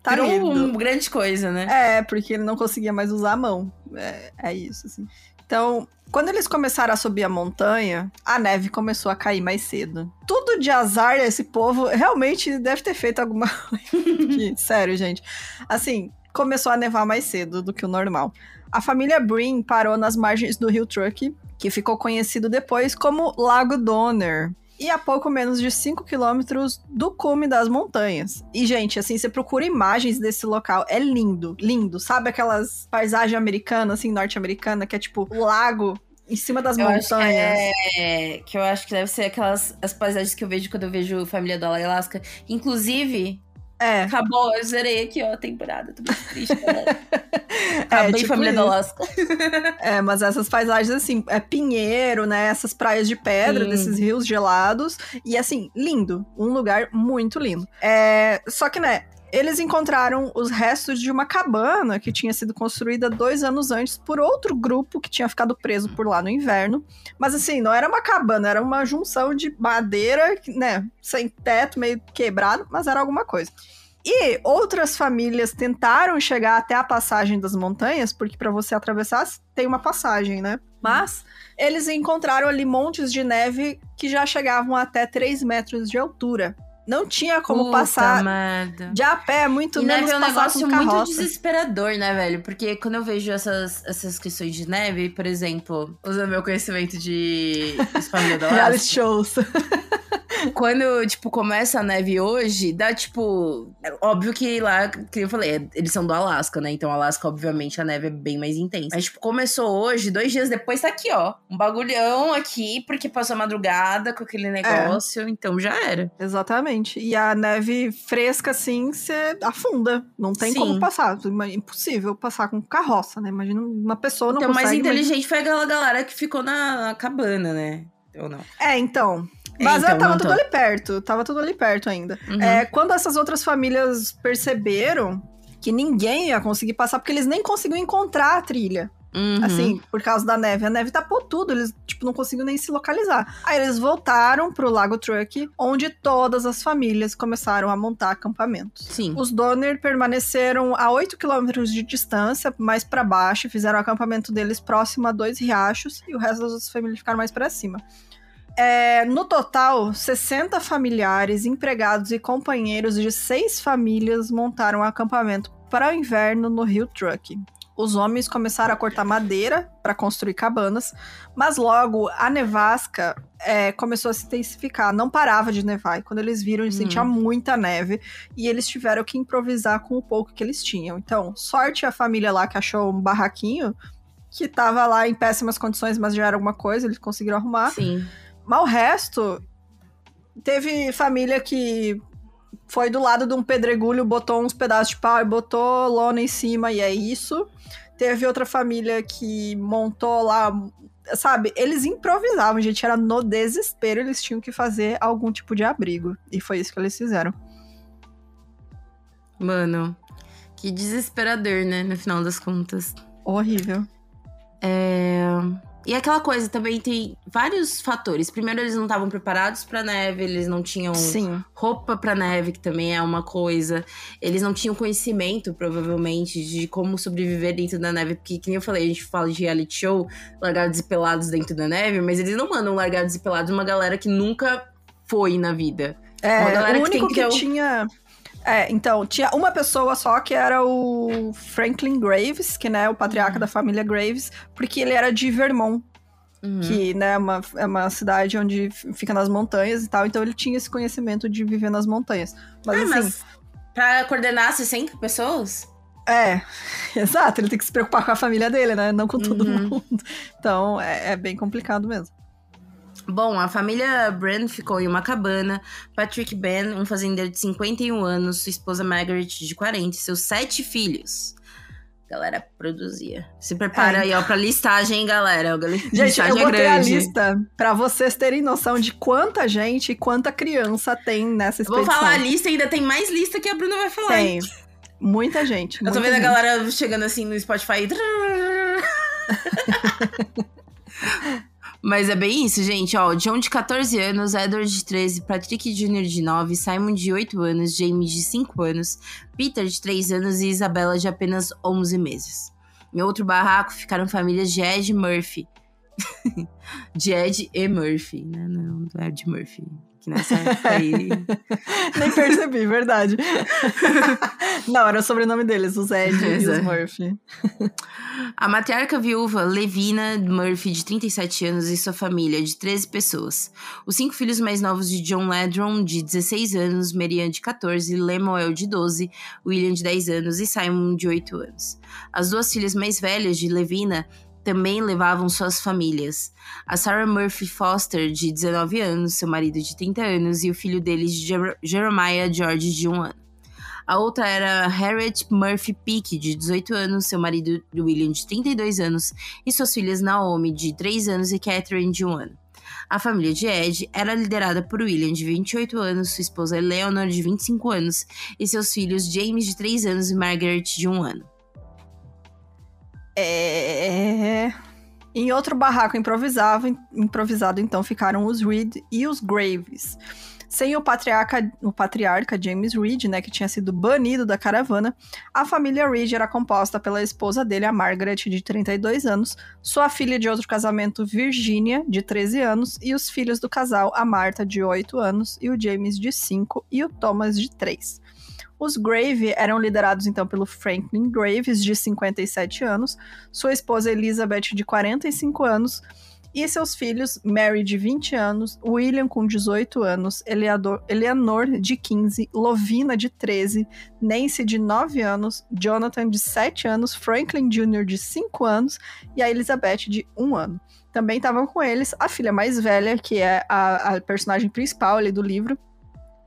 tá Virou lindo. uma grande coisa, né? É, porque ele não conseguia mais usar a mão. É, é isso, assim. Então, quando eles começaram a subir a montanha, a neve começou a cair mais cedo. Tudo de azar esse povo realmente deve ter feito alguma coisa. Sério, gente. Assim, começou a nevar mais cedo do que o normal. A família Brin parou nas margens do rio Truck, que ficou conhecido depois como Lago Donner e a pouco menos de 5 quilômetros do cume das montanhas. E, gente, assim, você procura imagens desse local, é lindo, lindo. Sabe aquelas paisagens americanas, assim, norte-americana, que é tipo o lago em cima das eu montanhas. Que, é, que, eu acho que deve ser aquelas as paisagens que eu vejo quando eu vejo Família do Alaska. Inclusive, é. Acabou, eu zerei aqui, ó, a temporada. Tô muito triste, galera. Acabei é, tipo Família isso. do Alaska. é, mas essas paisagens, assim, é pinheiro, né? Essas praias de pedra, Sim. desses rios gelados. E, assim, lindo. Um lugar muito lindo. É, só que, né, eles encontraram os restos de uma cabana que tinha sido construída dois anos antes por outro grupo que tinha ficado preso por lá no inverno. Mas assim, não era uma cabana, era uma junção de madeira, né, sem teto, meio quebrado, mas era alguma coisa. E outras famílias tentaram chegar até a passagem das montanhas, porque para você atravessar tem uma passagem, né? Mas eles encontraram ali montes de neve que já chegavam até 3 metros de altura. Não tinha como Puta passar merda. de a pé, muito e menos neve é um negócio muito desesperador, né, velho? Porque quando eu vejo essas, essas questões de neve, por exemplo, usando meu conhecimento de do Reality shows. Quando, tipo, começa a neve hoje, dá, tipo... É óbvio que lá, que eu falei, eles são do Alasca, né? Então, Alasca, obviamente, a neve é bem mais intensa. Mas, tipo, começou hoje, dois dias depois tá aqui, ó. Um bagulhão aqui, porque passou a madrugada com aquele é. negócio. É. Então, já era. Exatamente. E a neve fresca, assim, você afunda. Não tem Sim. como passar. É impossível passar com carroça, né? Imagina uma pessoa não então, consegue... Então, mais inteligente mas... foi aquela galera que ficou na cabana, né? Ou não? É, então... Mas então, tava tudo ali perto, tava tudo ali perto ainda. Uhum. É, quando essas outras famílias perceberam que ninguém ia conseguir passar, porque eles nem conseguiam encontrar a trilha. Uhum. Assim, por causa da neve. A neve tapou tudo, eles, tipo, não conseguiam nem se localizar. Aí eles voltaram pro Lago Truck, onde todas as famílias começaram a montar acampamentos. Sim. Os Donner permaneceram a 8 quilômetros de distância, mais para baixo, fizeram o acampamento deles próximo a dois riachos, e o resto das famílias ficaram mais para cima. É, no total, 60 familiares, empregados e companheiros de seis famílias montaram um acampamento para o inverno no Rio Truck. Os homens começaram a cortar madeira para construir cabanas, mas logo a nevasca é, começou a se intensificar, não parava de nevar. E quando eles viram, eles hum. sentiam muita neve e eles tiveram que improvisar com o pouco que eles tinham. Então, sorte a família lá que achou um barraquinho que estava lá em péssimas condições, mas já era alguma coisa, eles conseguiram arrumar. Sim. Mas o resto, teve família que foi do lado de um pedregulho, botou uns pedaços de pau e botou lona em cima, e é isso. Teve outra família que montou lá, sabe? Eles improvisavam, gente, era no desespero, eles tinham que fazer algum tipo de abrigo. E foi isso que eles fizeram. Mano, que desesperador, né? No final das contas. Horrível. É. E aquela coisa também tem vários fatores. Primeiro, eles não estavam preparados para neve, eles não tinham Sim. roupa para neve, que também é uma coisa. Eles não tinham conhecimento, provavelmente, de como sobreviver dentro da neve, porque, como eu falei, a gente fala de reality show, largados e pelados dentro da neve, mas eles não mandam largados e pelados uma galera que nunca foi na vida. É, uma galera o que único tem que, que o- tinha. É, então, tinha uma pessoa só que era o Franklin Graves, que né, é o patriarca da família Graves, porque ele era de Vermont, Uhum. que né, é uma, é uma cidade onde fica nas montanhas e tal, então ele tinha esse conhecimento de viver nas montanhas. Mas Ah, assim, mas pra coordenar 60 pessoas? é, exato, ele tem que se preocupar com a família dele, né? Não com todo Uhum. mundo. Então é, é bem complicado mesmo. Bom, a família Brand ficou em uma cabana. Patrick Ben, um fazendeiro de 51 anos, sua esposa Margaret, de 40, e seus sete filhos. Galera, produzia. Se prepara É. aí, ó, pra listagem, hein, galera. A Gente, listagem eu é botei a grande. lista pra vocês terem noção de quanta gente e quanta criança tem nessa Eu Vou expedição. falar a lista, ainda tem mais lista que a Bruna vai falar. Tem. hein? Muita gente. Eu tô muita vendo gente. a galera chegando assim no Spotify. Mas é bem isso, gente. Ó, John de 14 anos, Edward de 13, Patrick Jr. de 9, Simon de 8 anos, James de 5 anos, Peter de 3 anos e Isabela de apenas 11 meses. Em outro barraco ficaram famílias de Ed Murphy. de Ed e Murphy, né? Não, do Ed Murphy. Que nessa época aí. Nem percebi, verdade. Não, era o sobrenome deles, os Ed e os Exato. Murphy. A matriarca viúva Levina Murphy, de 37 anos, e sua família, de 13 pessoas. Os cinco filhos mais novos de John Ledron, de 16 anos, Marianne, de 14, Lemuel, de 12, William, de 10 anos e Simon, de 8 anos. As duas filhas mais velhas de Levina também levavam suas famílias. A Sarah Murphy Foster, de 19 anos, seu marido, de 30 anos, e o filho deles, Jer Jeremiah George, de 1 ano. A outra era Harriet Murphy Peake, de 18 anos, seu marido William, de 32 anos, e suas filhas Naomi, de 3 anos, e Catherine, de 1 ano. A família de Ed era liderada por William, de 28 anos, sua esposa Eleanor, de 25 anos, e seus filhos James, de 3 anos, e Margaret, de 1 ano. É... Em outro barraco improvisado, improvisado, então, ficaram os Reed e os Graves. Sem o patriarca, o patriarca James Reed, né, que tinha sido banido da caravana, a família Reed era composta pela esposa dele, a Margaret, de 32 anos, sua filha de outro casamento, Virginia, de 13 anos, e os filhos do casal, a Marta, de 8 anos, e o James, de 5, e o Thomas, de 3. Os Grave eram liderados então pelo Franklin Graves, de 57 anos, sua esposa Elizabeth, de 45 anos, e seus filhos Mary, de 20 anos, William, com 18 anos, Eleador, Eleanor, de 15, Lovina, de 13, Nancy, de 9 anos, Jonathan, de 7 anos, Franklin Jr., de 5 anos, e a Elizabeth, de 1 ano. Também estavam com eles a filha mais velha, que é a, a personagem principal ali do livro,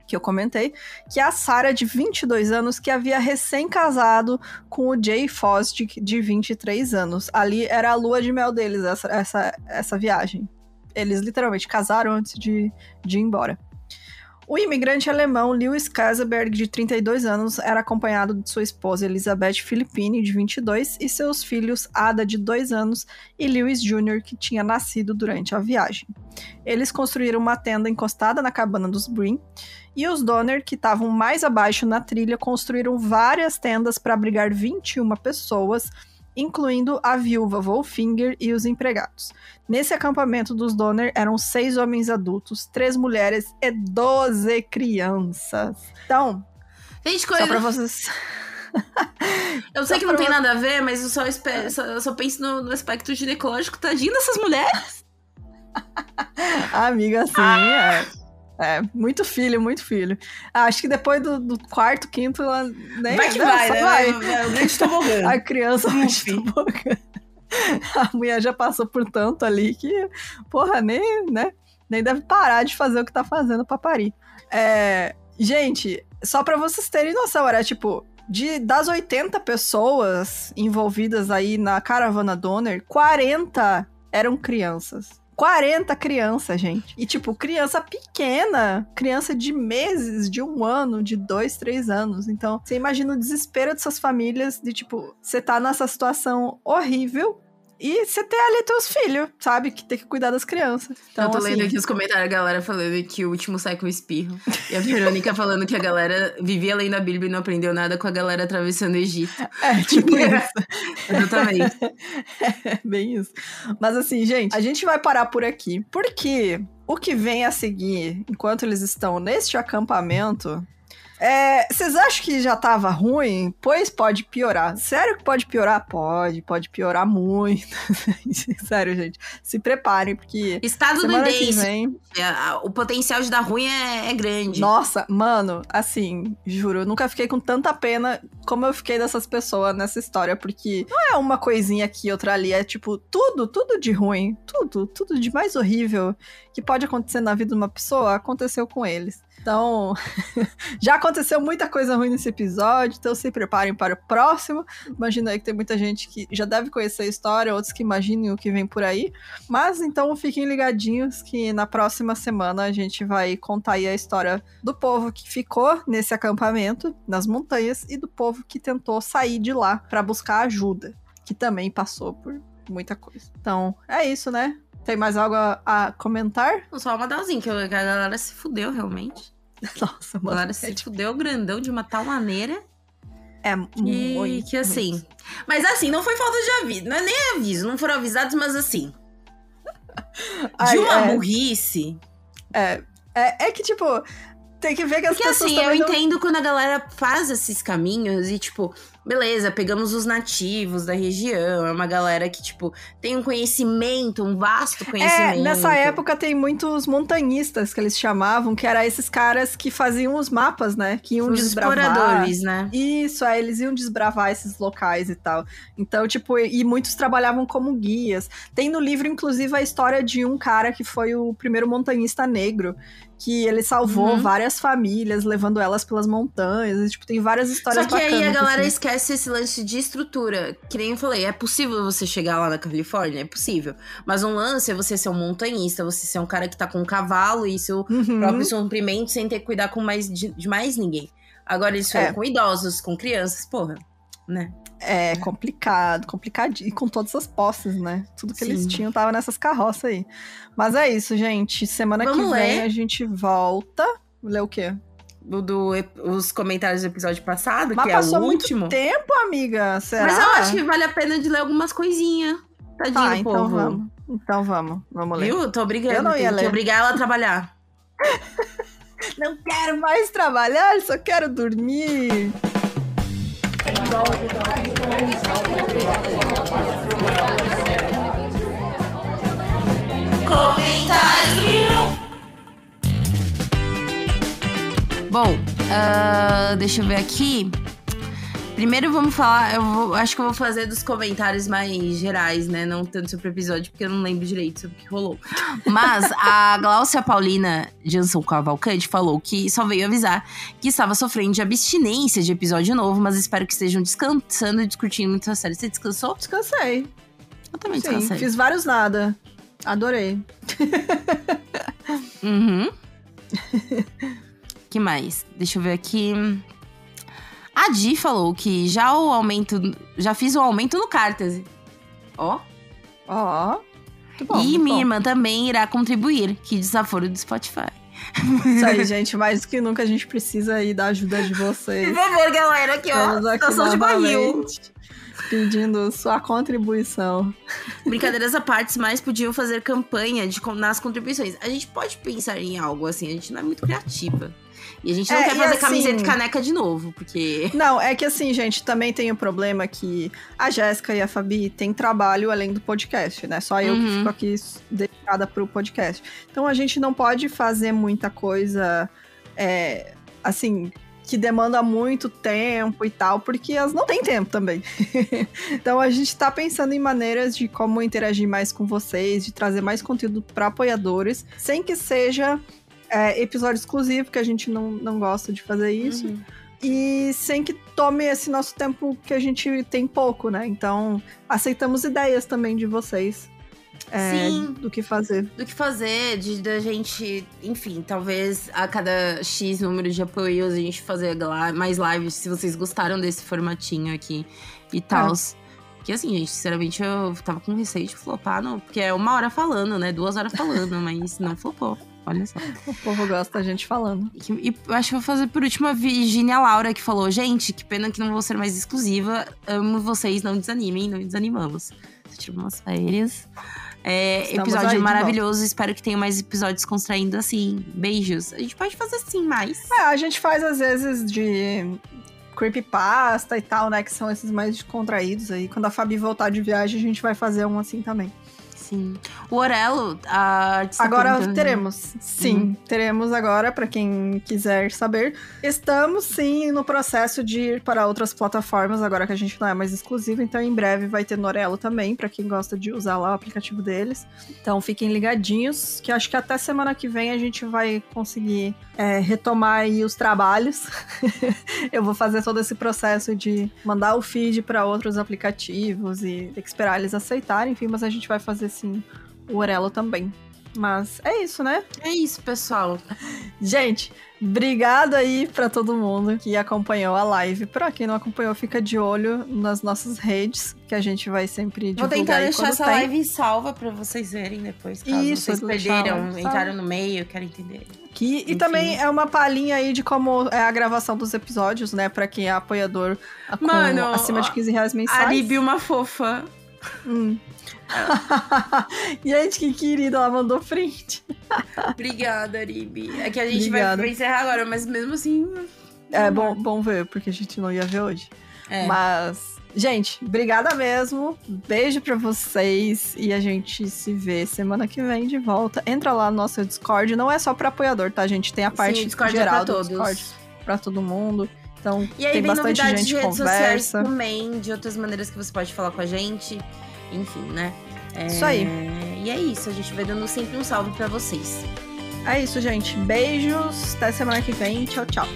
que eu comentei, que é a Sarah, de 22 anos, que havia recém-casado com o Jay Fosdick, de 23 anos. Ali era a lua de mel deles, essa, essa, essa viagem. Eles literalmente casaram antes de, de ir embora. O imigrante alemão Lewis Kaseberg, de 32 anos, era acompanhado de sua esposa Elizabeth Filippini, de 22, e seus filhos Ada, de 2 anos, e Lewis Jr., que tinha nascido durante a viagem. Eles construíram uma tenda encostada na cabana dos Brin, e os Donner, que estavam mais abaixo na trilha, construíram várias tendas para abrigar 21 pessoas, incluindo a viúva Wolfinger e os empregados. Nesse acampamento dos Donner eram seis homens adultos, três mulheres e 12 crianças. Então, Gente, só coisa. pra vocês. Eu sei só que não tem nada a ver, mas eu só, espe- só- eu só penso no, no aspecto ginecológico, tadinho dessas mulheres. Amiga, assim, é. É, muito filho, muito filho. Ah, acho que depois do, do quarto, quinto, ela nem. vai que não, vai, né? vai. O grande tobogã. A criança vai de tobogã. A mulher já passou por tanto ali que, porra, nem, né? Nem deve parar de fazer o que tá fazendo pra parir. É, gente, só pra vocês terem noção, era tipo, de das 80 pessoas envolvidas aí na caravana Donner, 40 eram crianças. 40 crianças, gente. E, tipo, criança pequena, criança de meses, de um ano, de dois, três anos. Então, você imagina o desespero dessas famílias de, tipo, você tá nessa situação horrível e você tem ali teus filhos, sabe? Que tem que cuidar das crianças. Então, eu tô assim, lendo aqui os comentários, a galera falando que o último sai com espirro. E a Verônica falando que a galera vivia lendo a Bíblia e não aprendeu nada com a galera atravessando o Egito. É, tipo isso. Exatamente. É bem isso. Mas assim, gente, a gente vai parar por aqui. Porque o que vem a seguir, enquanto eles estão neste acampamento, é, vocês acham que já tava ruim? Pois pode piorar. Sério que pode piorar? Pode, pode piorar muito. Sério, gente. Se preparem, porque. Estado do vem. O potencial de dar ruim é, é grande. Nossa, mano, assim, juro, eu nunca fiquei com tanta pena como eu fiquei dessas pessoas nessa história, porque não é uma coisinha aqui, outra ali, é tipo, tudo, tudo de ruim, tudo, tudo de mais horrível que pode acontecer na vida de uma pessoa, aconteceu com eles. Então, já aconteceu muita coisa ruim nesse episódio, então se preparem para o próximo. Imagino aí que tem muita gente que já deve conhecer a história, outros que imaginem o que vem por aí. Mas então fiquem ligadinhos que na próxima semana a gente vai contar aí a história do povo que ficou nesse acampamento, nas montanhas, e do povo que tentou sair de lá para buscar ajuda, que também passou por muita coisa. Então, é isso, né? Tem mais algo a, a comentar? Só uma dalzinha, que a galera se fudeu realmente. Nossa, A mano. galera se fudeu grandão de uma tal maneira É que, muito, que assim. muito. Mas assim, não foi falta de aviso. Não é nem aviso, não foram avisados, mas assim. Ai, de uma é, burrice. é, é, é que, tipo, tem que ver que as Porque pessoas assim, eu não... entendo quando a galera faz esses caminhos e, tipo, beleza, pegamos os nativos da região. É uma galera que, tipo, tem um conhecimento, um vasto conhecimento. É, nessa época tem muitos montanhistas que eles chamavam, que eram esses caras que faziam os mapas, né? Que iam Os desbravar. exploradores, né? Isso, aí eles iam desbravar esses locais e tal. Então, tipo, e muitos trabalhavam como guias. Tem no livro, inclusive, a história de um cara que foi o primeiro montanhista negro, que ele salvou Uhum. várias famílias, levando elas pelas montanhas. E, tipo, tem várias histórias Só que aí a bacanas, galera assim. esquece esse lance de estrutura. Que nem eu falei, é possível você chegar lá na Califórnia? É possível. Mas um lance é você ser um montanhista, você ser um cara que tá com um cavalo e seu Uhum. próprio suprimento sem ter que cuidar com mais de, de mais ninguém. Agora eles foram É. com idosos, com crianças, porra, né? É complicado, complicado. E com todas as posses, né? Tudo que eles Sim. tinham tava nessas carroças aí. Mas é isso, gente. Semana Vamos que vem ler? a gente volta. Ler o quê? Do, do os comentários do episódio passado, Mas que é o passou muito último. tempo, amiga. Será? Mas eu acho que vale a pena de ler algumas coisinhas. Tadinho, Tá, então povo. vamos. Então vamos. Vamos ler. Viu? Tô obrigando. Eu não ia ler. obrigar ela a trabalhar. Não quero mais trabalhar, só quero dormir. Ah, deixa eu ver aqui. Primeiro vamos falar, eu vou- acho que eu vou fazer dos comentários mais gerais, né? Não tanto sobre o episódio, porque eu não lembro direito sobre o que rolou. Mas a Glaucia Paulina Jansson Cavalcante falou que só veio avisar que estava sofrendo de abstinência de episódio novo, mas espero que estejam descansando e discutindo muito a série. Você descansou? Descansei. Eu também Sim, descansei. fiz vários nada. Adorei. Uhum. que mais? Deixa eu ver aqui. A Di falou que já o aumento. Já fiz o aumento no Cartese. Ó. Ó. bom, e minha bom. irmã também irá contribuir. Que desaforo do Spotify. Isso aí, gente. Mais que nunca a gente precisa aí da ajuda de vocês. favor, galera, aqui, Estamos aqui barril. novamente pedindo sua contribuição. Brincadeiras à parte, mas podiam fazer campanha de, nas contribuições. A gente pode pensar em algo assim, a gente não é muito criativa. E a gente não É, quer fazer assim- camiseta e caneca de novo, porque. Não, é que assim, gente, também tem o problema que a Jéssica e a Fabi têm trabalho além do podcast, né? Só eu que Uhum. fico aqui dedicada pro podcast. Então a gente não pode fazer muita coisa, é, assim, que demanda muito tempo e tal, porque elas não têm tempo também. então a gente tá pensando em maneiras de como interagir mais com vocês, de trazer mais conteúdo para apoiadores, sem que seja é, episódio exclusivo, que a gente não, não gosta de fazer isso. Uhum. E sem que tome esse nosso tempo que a gente tem pouco, né? Então, aceitamos ideias também de vocês. é, Sim. Do que fazer. do que fazer, de da gente, enfim, talvez a cada X número de apoios a gente fazer mais lives, se vocês gostaram desse formatinho aqui e tal. Que assim, gente, sinceramente, eu tava com receio de flopar, não, porque é uma hora falando, né? Duas horas falando, mas não flopou. Olha só. O povo gosta da gente falando. E, e eu acho que vou fazer por último a Virginia Laura, que falou: Gente, que pena que não vou ser mais exclusiva. Amo vocês, não desanimem, não desanimamos. Tirou umas férias. É, episódio maravilhoso. Espero que tenha mais episódios construindo assim. Beijos. A gente pode fazer sim mais. É, a gente faz às vezes de creepypasta e tal, né? Que são esses mais descontraídos aí. Quando a Fabi voltar de viagem, a gente vai fazer um assim também. Sim. O Orelo, a Agora perguntando- teremos. Sim, Uhum. teremos agora, para quem quiser saber. Estamos sim no processo de ir para outras plataformas, agora que a gente não é mais exclusivo. Então, em breve vai ter Norelo também, para quem gosta de usar lá o aplicativo deles. Então, fiquem ligadinhos, que acho que até semana que vem a gente vai conseguir é, retomar aí os trabalhos. Eu vou fazer todo esse processo de mandar o feed para outros aplicativos e ter que esperar eles aceitarem, enfim, mas a gente vai fazer sim o Orelo também. Mas é isso, né? É isso, pessoal. Gente, obrigado aí pra todo mundo que acompanhou a live. Pra quem não acompanhou, fica de olho nas nossas redes, que a gente vai sempre Vou divulgar tentar aí deixar essa tem. live salva pra vocês verem depois. Caso Isso, vocês perderam, entraram no meio, querem entender. Que, e Enfim. também é uma palhinha aí de como é a gravação dos episódios, né? Pra quem é apoiador a- Mano, acima de 15 reais A mensais. Libi, uma fofa. Hum. Gente, que querida, ela mandou print. Obrigada, Aribi. É que a gente vai, Obrigada. vai encerrar agora, mas mesmo assim. É bom, bom ver, porque a gente não ia ver hoje. É. Mas, gente, obrigada mesmo. Beijo pra vocês e a gente se vê semana que vem de volta. Entra lá no nosso Discord, não é só pra apoiador, tá, gente? Tem a parte Sim, o Discord é geral pra do todos. Discord pra todo mundo. Então, E aí tem vem bastante novidades gente de redes sociais conversa. também, de outras maneiras que você pode falar com a gente. Enfim, né? É, Isso aí. E é isso, a gente vai dando sempre um salve pra vocês. É isso, gente. Beijos. Até semana que vem. Tchau, tchau.